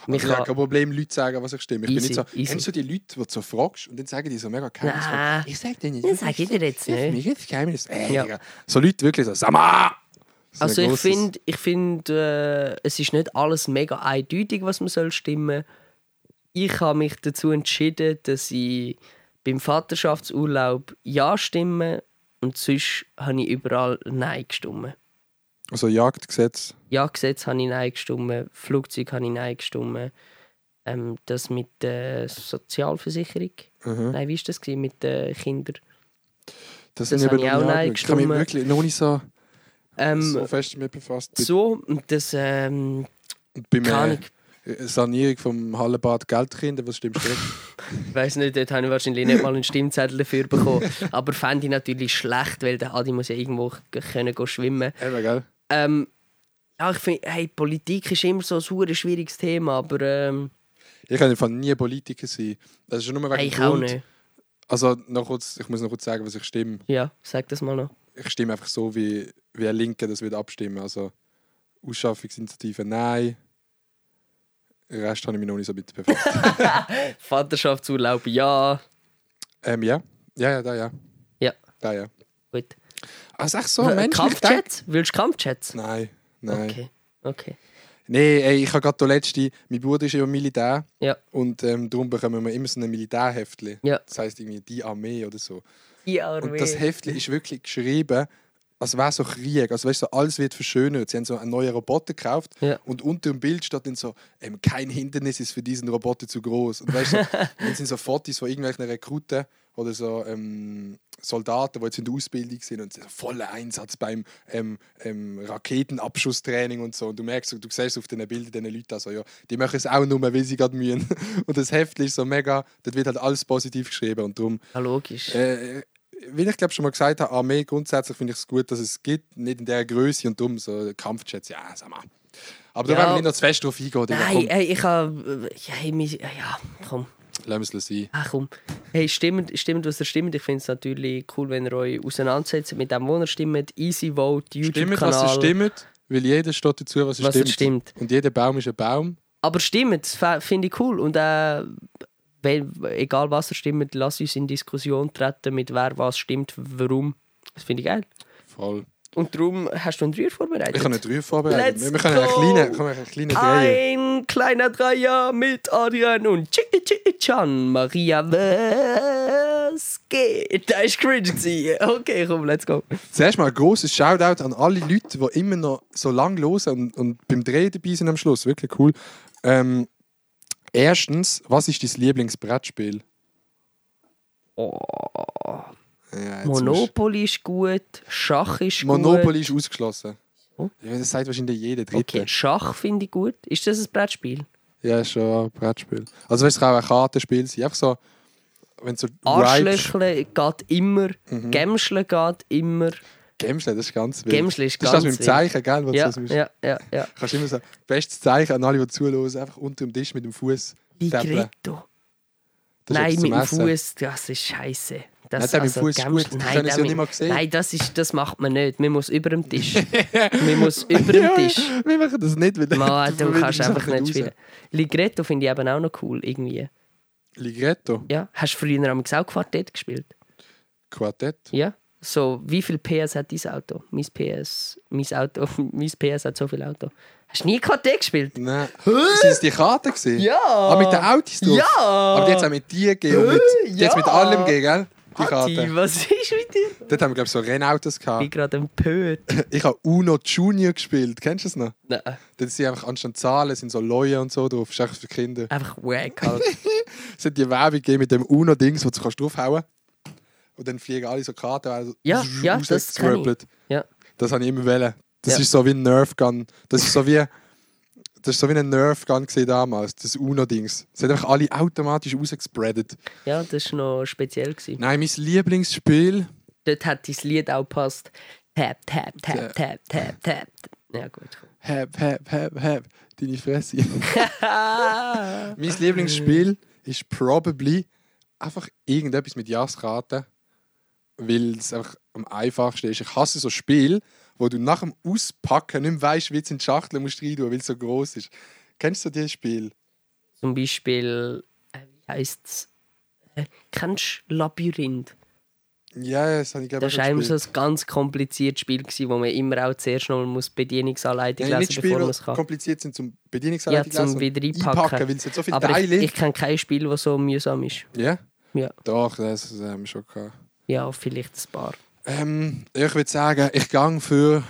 Ich habe kein Problem, Leute sagen, was ich stimme. Ich Easy, bin nicht so, easy. kennst du die Leute, die du so fragst und dann sagen die so mega geheimnisvoll, ich sag dir nicht. Das sag ich dir jetzt Das ist nicht. mir jetzt Geheimnis. Ey, Ja. So Leute wirklich so, sag mal! So also ich finde, ich find, äh, es ist nicht alles mega eindeutig, was man soll stimmen. Ich habe mich dazu entschieden, dass ich beim Vaterschaftsurlaub Ja stimme und sonst habe ich überall Nein gestimmt. Also Jagdgesetz. Ja, Gesetz habe ich Nein gestimmt, Flugzeug habe ich Nein gestimmt. Ähm, das mit der Sozialversicherung. Mhm. Nein, wie war das gewesen? mit den Kindern? Das, Das habe ich auch Nein angeschaut. Ich habe mich gestimmt. wirklich noch nicht so, Ähm, so fest damit befasst. so, das ähm, Und beim äh. Sanierung vom Hallenbad Geldkinder, was dort? Ich weiß nicht, dort habe ich wahrscheinlich nicht mal einen Stimmzettel dafür bekommen. Aber fände ich natürlich schlecht, weil der Adi muss ja irgendwo können schwimmen. Eben, gell? Ähm, ja, ich finde, hey, Politik ist immer so ein super schwieriges Thema, aber ähm, Ich kann einfach nie Politiker sein. Das ist schon nur wegen hey, ich dem auch Grund. nicht. Also, noch kurz, ich muss noch kurz sagen, was ich stimme. Ja, sag das mal noch. Ich stimme einfach so, wie, wie ein Linke das wird abstimmen. Also, Ausschaffungsinitiative nein. Den Rest habe ich mich noch nicht so mit befasst. Vaterschaftsurlaub, ja. ähm, ja. Ja, ja, da ja. Ja. Da ja. Gut. Also, echt so, Äh, denkt- Kampfchats? Willst du Kampfchats? Nein, nein. Okay, okay. Nee, ey, ich habe gerade der letzte, mein Bruder ist ja Militär Ja. und ähm, darum bekommen wir immer so ein Militärheftchen. Ja. Das heisst irgendwie die Armee oder so. Ja, Und das Heftchen ist wirklich geschrieben, als wäre so Krieg. Also weißt du, so, alles wird verschönert. Sie haben so einen neuen Roboter gekauft Ja. und unter dem Bild steht dann so, ähm, kein Hindernis ist für diesen Roboter zu groß. Und weißt du, so, dann sind so Fotos von irgendwelchen Rekruten oder so ähm, Soldaten, die jetzt in der Ausbildung sind und so voller Einsatz beim ähm, ähm, Raketenabschusstraining und so. Und du merkst, du siehst auf den Bildern diese Leute, also, ja, die machen es auch nur, weil sie gerade mühen. Und das Heftchen ist so mega, dort wird halt alles positiv geschrieben und darum Ja, logisch. äh, wie ich glaube schon mal gesagt habe, Armee grundsätzlich finde ich es gut, dass es gibt, nicht in der Größe und dumm, so Kampfjets, ja, sag mal. Aber da Ja. wollen wir nicht noch zu fest drauf eingehen, Digga. Nein, ey, ich habe. Ja, ja, komm. wir es sein. Ach komm. Hey, stimmt, stimmt was ihr stimmt. Ich finde es natürlich cool, wenn ihr euch auseinandersetzt mit dem, wo ihr stimmt. Easy Vote, Stimmt, was ihr YouTube-Kanal. stimmt, weil jeder steht dazu, was er Was er stimmt. stimmt. Und jeder Baum ist ein Baum. Aber stimmt, finde ich cool. Und äh, Wenn, egal was er stimmt, lass uns in Diskussion treten mit wer was stimmt, warum. Das finde ich geil. Voll. Und darum hast du einen Dreier vorbereitet? Ich habe einen Dreier vorbereitet. Let's wir können einen kleinen, können einen kleinen Dreier. Ein kleiner Dreier mit Adrian und Chan. Maria, was geht? Das ist cringe. Okay, komm, let's go. Zuerst mal ein grosses Shoutout an alle Leute, die immer noch so lange hören und, und beim Drehen dabei sind am Schluss. Wirklich cool. Ähm, erstens, was ist dein Lieblingsbrettspiel? Oh, Ja, Monopoly ist gut, Schach ist Monopoly gut. ist ausgeschlossen. Oh. Ja, das sagt wahrscheinlich jeder Dritte. Okay, Schach finde ich gut. Ist das ein Brettspiel? Ja, ist schon ein Brettspiel. Also weißt, es kann auch ein Kartenspiel sein. Einfach so, wenn du so Arschlöchle geht immer, Mhm. Gemschle geht immer. Gemschle, das ist ganz wild. Gemschle ist das ist ganz das mit dem. Zeichen, gell? du Ja, so- ja, ja, ja. Kannst immer so, bestes Zeichen an alle, die zuhören, einfach unter dem Tisch mit dem Fuß Ligretto. Das ist Nein, mit dem. Fuß, das ist scheiße. Das, Nein, dem Fuß ist Gemschle- gut, das Nein, sie ja nicht mal. Nein, das, ist, das macht man nicht. Man muss über dem Tisch. man muss über dem Tisch. Wir machen das nicht, weil Man, du kannst das einfach nicht spielen. Ligretto finde ich eben auch noch cool, irgendwie. Ligretto, Ja, hast du früher am auch Quartett gespielt? Quartett. Ja. So, wie viel PS hat dein Auto? Mein PS, mein Auto, mein PS hat so viel Auto. Hast du nie Quartett gespielt? Nein. Sind es die Karten gesehen? Ja. Ah, mit den Autos drauf? Ja. Aber es auch mit dir und mit, die hat's mit ja. allem gegeben, gell? Die Ati, Karten. was ist mit dir? Dort haben wir, glaube ich, so Rennautos Ich bin gehabt. gerade empört. Ich habe Uno Junior gespielt. Kennst du das noch? Nein, Dort sind einfach anstatt Zahlen sind so Leute und so drauf. Das ist einfach für Kinder. einfach wack halt. Es hat die Werbung gegeben mit dem Uno-Dings, wo du kannst draufhauen Und dann fliegen alle so Karten also Ja, ja, das kenn ich. Ja. Das habe ich immer wollen. Das Ja. ist so wie ein Nerf Gun. Das ist so wie, das ist so wie ein Nerf Gun damals, das Uno-Dings. Es hat einfach alle automatisch rausgespreadet. Ja, das war noch speziell. Gewesen. Nein, mein Lieblingsspiel. Dort hat dein Lied auch gepasst. Tap, tap, tap, tap, tap, tap. Ja, gut. Hab, hab, hab, hab. Deine Fresse. mein Lieblingsspiel ist probably einfach irgendetwas mit Jasskarten, weil es einfach am einfachsten ist. Ich hasse so Spiele, wo du nach dem Auspacken nicht weißt, wie du es in die Schachtel musst rein tun, weil es so groß ist. Kennst du dieses Spiel? Zum Beispiel, äh, wie heisst es? Äh, kennst du Labyrinth? Ja, das habe ich glaube Das war einmal so ein ganz kompliziertes Spiel, gewesen, wo man immer auch zuerst noch muss die Bedienungsanleitung ja, lesen muss, bevor man es kann. kompliziert sind zum Ja, Bedienungsanleitung zum lesen und wieder einpacken. weil es so viele Aber Teile. ich, ich kenne kein Spiel, das so mühsam ist. ja? Ja. Doch, das, das haben wir schon gehabt. Ja, vielleicht ein paar. Ähm, ich würde sagen, ich gang für.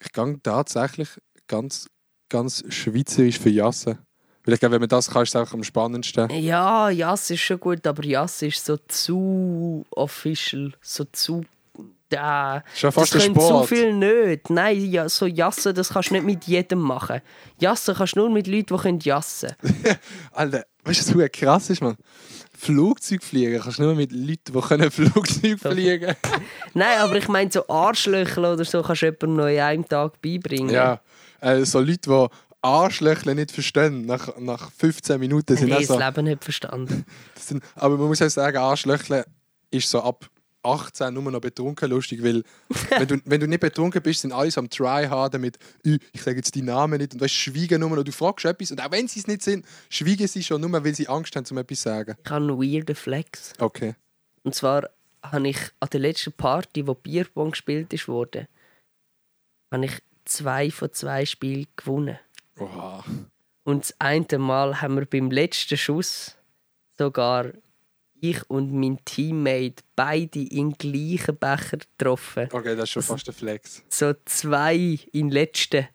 Ich gang tatsächlich ganz, ganz schweizerisch für Jassen. Weil ich glaube, wenn man das kann, ist es auch am spannendsten. Ja, Jass ist schon gut, aber Jass ist so zu official, so zu. Da. Schon fast das können zu viel nicht. Nein, ja, so Jassen, das kannst du nicht mit jedem machen. Jassen kannst du nur mit Leuten, die können jassen Alter, weißt du, was krass ist, man? Flugzeug fliegen kannst du nur mit Leuten, die können Flugzeug fliegen Nein, aber ich meine, so Arschlöcher oder so kannst du jemandem noch in einem Tag beibringen. Ja. Äh, so Leute, die Arschlöchle nicht verstehen, nach, nach 15 Minuten sind Nee, auch das. Leben nicht verstanden. Sind, aber man muss auch sagen, Arschlöchle ist so ab 18 nur noch betrunken lustig, weil wenn, du, wenn du nicht betrunken bist, sind alle so am Tryharden mit «Ü, «Ich sage jetzt die Namen nicht» und weißt, schweigen nur noch. Du fragst etwas und auch wenn sie es nicht sind, schweigen sie schon nur, weil sie Angst haben, um etwas zu sagen. Ich habe einen weirden Flex. Okay. Und zwar habe ich an der letzten Party, wo Bierpong gespielt ist, wurde, habe ich zwei von zwei Spielen gewonnen. Oha. Und das eine Mal haben wir beim letzten Schuss sogar ich und mein Teammate beide in gleichen Becher getroffen. Okay, das ist schon fast ein Flex. So zwei in letzten.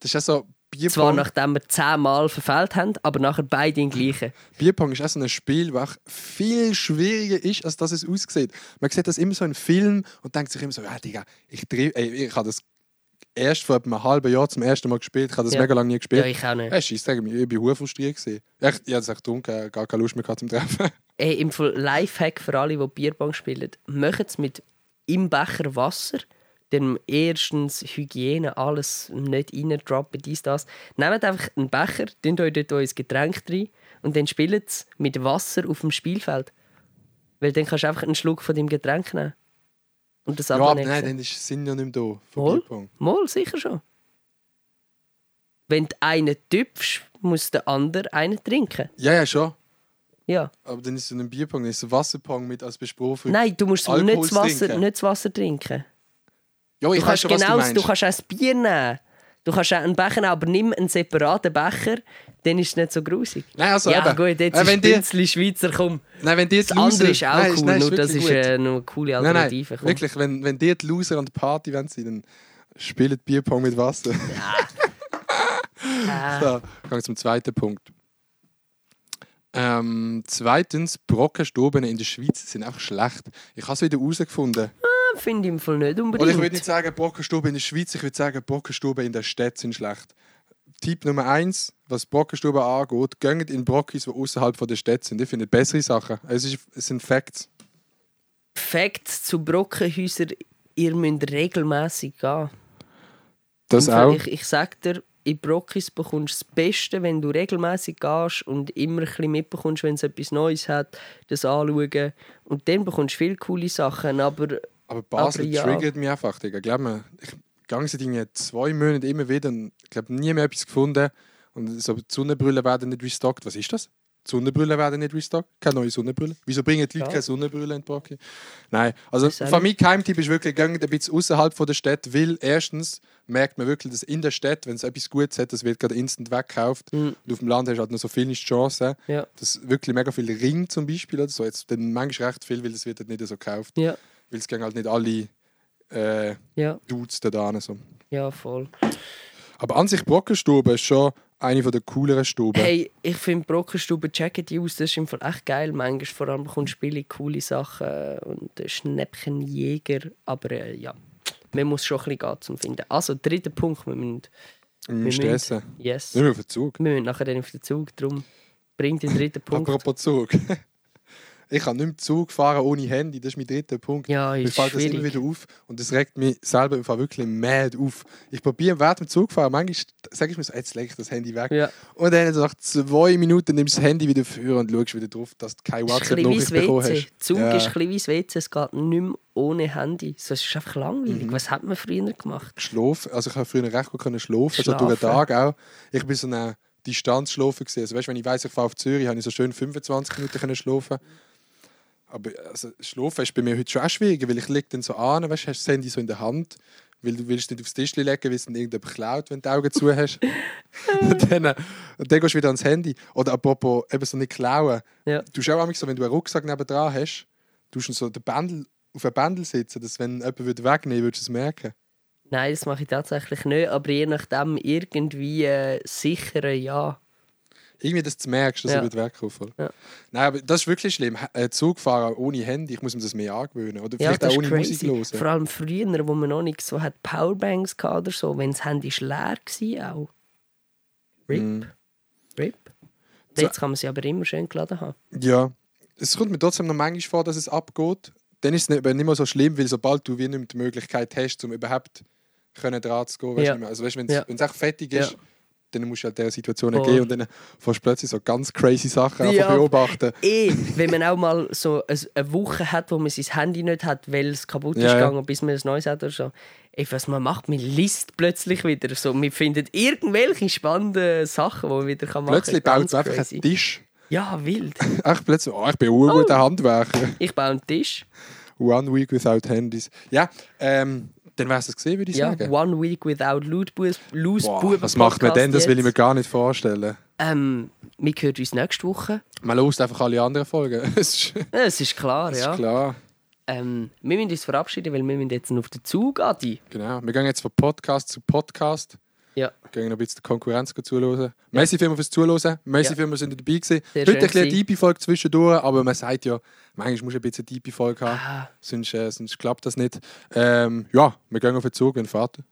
Das ist auch so Zwar Bierpong. nachdem wir zehnmal verfehlt haben, aber nachher beide in gleichen. Bierpong ist auch so ein Spiel, das viel schwieriger ist, als dass es aussieht. Man sieht das immer so in Filmen und denkt sich immer so, ja, Digga, ich, ey, ich habe das erst vor einem halben Jahr zum ersten Mal gespielt. Ich habe das Ja. mega lange nie Ja, gespielt. ich auch nicht. Ja, scheiße, ich war hure frustriert. Ich, ich hatte es echt getrunken, gar keine Lust mehr zum Treffen. Ey, im Fall Lifehack für alle, die Bierpong spielen. Macht es mit im Becher Wasser. Dann erstens Hygiene, alles nicht reindroppen, dies, das. Nehmt einfach einen Becher, tun euch dort euer Getränk rein und dann spielt es mit Wasser auf dem Spielfeld. Weil dann kannst du einfach einen Schluck von dem Getränk nehmen. Und das Ja, aber nein, dann ist der Sinn ja nicht mehr da. Wohl? Bierpong. Mal, sicher schon. Wenn du einen tüpfst, muss der andere einen trinken. Ja, ja, schon. Ja. Aber dann ist es ein Bierpong, dann ist ein Wasserpong mit als Besprühung. Nein, du musst nicht das, Alkohol Wasser, trinken. nicht das Wasser trinken. Ja, ich Du kannst, schon, was genau, du du, kannst auch ein Bier nehmen. Du kannst auch einen Becher nehmen, aber nimm einen separaten Becher, dann ist es nicht so grusig. Nein, also ja, eben. gut, jetzt Äh, ist wenn ein die- Schweizer, komm. Nein, wenn die jetzt Das andere ist auch Nein, cool, nein, nur das ist äh, noch eine coole Nein, Alternative. nein, komm. wirklich, wenn, wenn die die Loser an der Party wollen dann spielen Bierpong mit Wasser. Ah, So, wir zum zweiten Punkt. Ähm, zweitens, Brockenstuben in der Schweiz sind einfach schlecht. Ich habe es wieder herausgefunden. Finde ich im Fall nicht Oder unbedingt. ich würde nicht sagen Brockenstuben in der Schweiz, ich würde sagen Brockenstuben in der Stadt sind schlecht. Tipp Nummer eins, was Brockenstuben angeht, geht in Brockis, die außerhalb der Stadt sind. Ich finde bessere Sachen. Es, ist, es sind Facts. Facts zu Brockenhäusern, ihr müsst regelmäßig gehen. Das auch. Ich, ich sag dir, in Brockis bekommst du das Beste, wenn du regelmäßig gehst und immer ein bisschen mitbekommst, wenn es etwas Neues hat, das anschauen. Und dann bekommst du viele coole Sachen, aber Aber Basel Aber ja. triggert mich einfach, Digga. Glaub mir, ich gehe seit irgendwie zwei Monaten immer wieder und ich habe nie mehr etwas gefunden. Und so, die Sonnenbrüllen werden nicht restockt. Was ist das? Die Sonnenbrüllen werden nicht restockt? Keine neue Sonnenbrille? Wieso bringen die Leute Ja. keine Sonnenbrille in die Brocke? Nein, also von meinem Geheimtipp ist wirklich, geht ein bisschen außerhalb der Stadt, weil erstens merkt man wirklich, dass in der Stadt, wenn es etwas Gutes hat, das wird gerade instant weggekauft. Mhm. Und auf dem Land hast du halt noch so viele Chancen, ja. dass wirklich mega viele Ring zum Beispiel oder so, jetzt dann manchmal recht viel, weil es wird halt nicht so gekauft. Ja, Weil es gehen halt nicht alle äh, ja, Dudes da dran. So. ja, voll. Aber an sich Brockenstube ist schon eine der cooleren Stuben. Hey, ich finde Brockenstube checken die aus, das ist im Fall echt geil. Manchmal vor allem bekommst du billig coole Sachen und Schnäppchenjäger. Aber äh, ja, man muss schon ein bisschen gehen, zum finden. Also, dritter Punkt, wir müssen... Wir Stressen. müssen- Yes. Nicht mehr auf den Zug. Wir müssen nachher dann auf den Zug, darum bringt den dritten Punkt. Apropos Zug. Ich kann nicht mehr Zug fahren ohne Handy. Das ist mein dritter Punkt. Ja, Mir ist fällt das immer schwierig. wieder auf. Und das regt mich selber im Fall wirklich mad auf. Ich probiere während dem Zug fahren. Manchmal sage ich mir so, jetzt lege ich das Handy weg. Ja. Und dann so nach zwei Minuten nimmst du das Handy wieder für und schaust wieder drauf, dass du keine WhatsApp-Nachricht bekommen hast. Zug Ja. ist ein bisschen wie das WC, es geht nicht mehr ohne Handy. So, es ist einfach langweilig. Mhm. Was hat man früher gemacht? Schlafen. Also ich habe früher recht gut können schlafen, also durch den Schlafen. Tag auch. Ich bin so eine Distanzschlafen gesehen. Also weißt, wenn ich weiß, ich fahre auf Zürich, habe ich so schön 25 Minuten können schlafen. Aber also, schlafen ist bei mir heute schon auch schwieriger, weil ich liege dann so an, weißt, hast das Handy so in der Hand, weil du willst nicht aufs Tisch legen, weil es dann irgendjemand klaut, wenn du die Augen zu hast. und, dann, und dann gehst du wieder ans Handy. Oder apropos, eben so nicht klauen. Ja. Du schaust auch manchmal so, wenn du einen Rucksack nebendran hast, du schon so den Bändel, auf einem Bändel sitzen, dass wenn jemand würde wegnehmen würde, würdest du es merken. Nein, das mache ich tatsächlich nicht, aber je nachdem irgendwie äh, sicher ja. Irgendwie, dass du merkst, dass Ja. er wird wegkommen. Ja. Nein, aber das ist wirklich schlimm. Äh, Zugfahren ohne Handy, ich muss mir das mehr angewöhnen. Oder Ja, vielleicht das auch ist ohne Musik crazy. hören. Vor allem früher, wo man noch nicht so hat Powerbanks hatte oder so, wenn das Handy leer war auch. RIP. Mhm. RIP. So- Jetzt kann man sie aber immer schön geladen haben. Ja, es kommt mir trotzdem noch manchmal vor, dass es abgeht. Dann ist es nicht, nicht mehr so schlimm, weil sobald du wie nicht mehr die Möglichkeit hast, um überhaupt können dran zu gehen, weißt Ja. also weißt, wenn es Ja. echt fertig ist, Ja. Dann musst du halt dieser Situation gehen und dann fährst du plötzlich so ganz crazy Sachen Ja. beobachten. Eh, wenn man auch mal so ein- eine Woche hat, wo man sein Handy nicht hat, weil es kaputt ist Ja, ja. gegangen, bis man ein neues hat oder so. Ey, was man macht, man liest plötzlich wieder so. Man findet irgendwelche spannenden Sachen, die man wieder machen kann. Plötzlich baut es einfach einen Tisch. Ja, wild. Echt plötzlich, oh, ich bin ein guter Handwerker. Ich baue einen Tisch. One week without Handys. Ja, ähm, dann wär's das gesehen, würde ich Ja, sagen. One Week Without Loose Boah, Buben was macht man denn? Das will ich mir gar nicht vorstellen. Ähm, wir hören uns nächste Woche. Man lost einfach alle anderen Folgen. Es ist, Ja, Es ist klar, es ja. ist klar. Ähm, wir müssen uns verabschieden, weil wir müssen jetzt noch auf den Zug, Adi. Genau. Wir gehen jetzt von Podcast zu Podcast. Ja. Wir gehen noch ein bisschen der Konkurrenz zuhören. Merci vielmals fürs Zuhören. Merci Ja. vielmals, ihr dabei gewesen. Sehr Heute ein bisschen. Deepie-Folge zwischendurch, aber man sagt ja, manchmal muss ein bisschen eine Deepie-Folge haben, Ah, sonst, äh, sonst klappt das nicht. Ähm, ja, wir gehen auf den Zug, wenn Vater.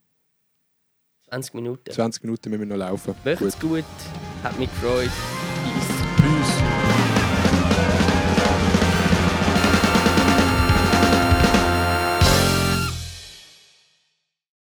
20 Minuten. 20 Minuten müssen wir noch laufen. Macht's gut. Hat mich gefreut.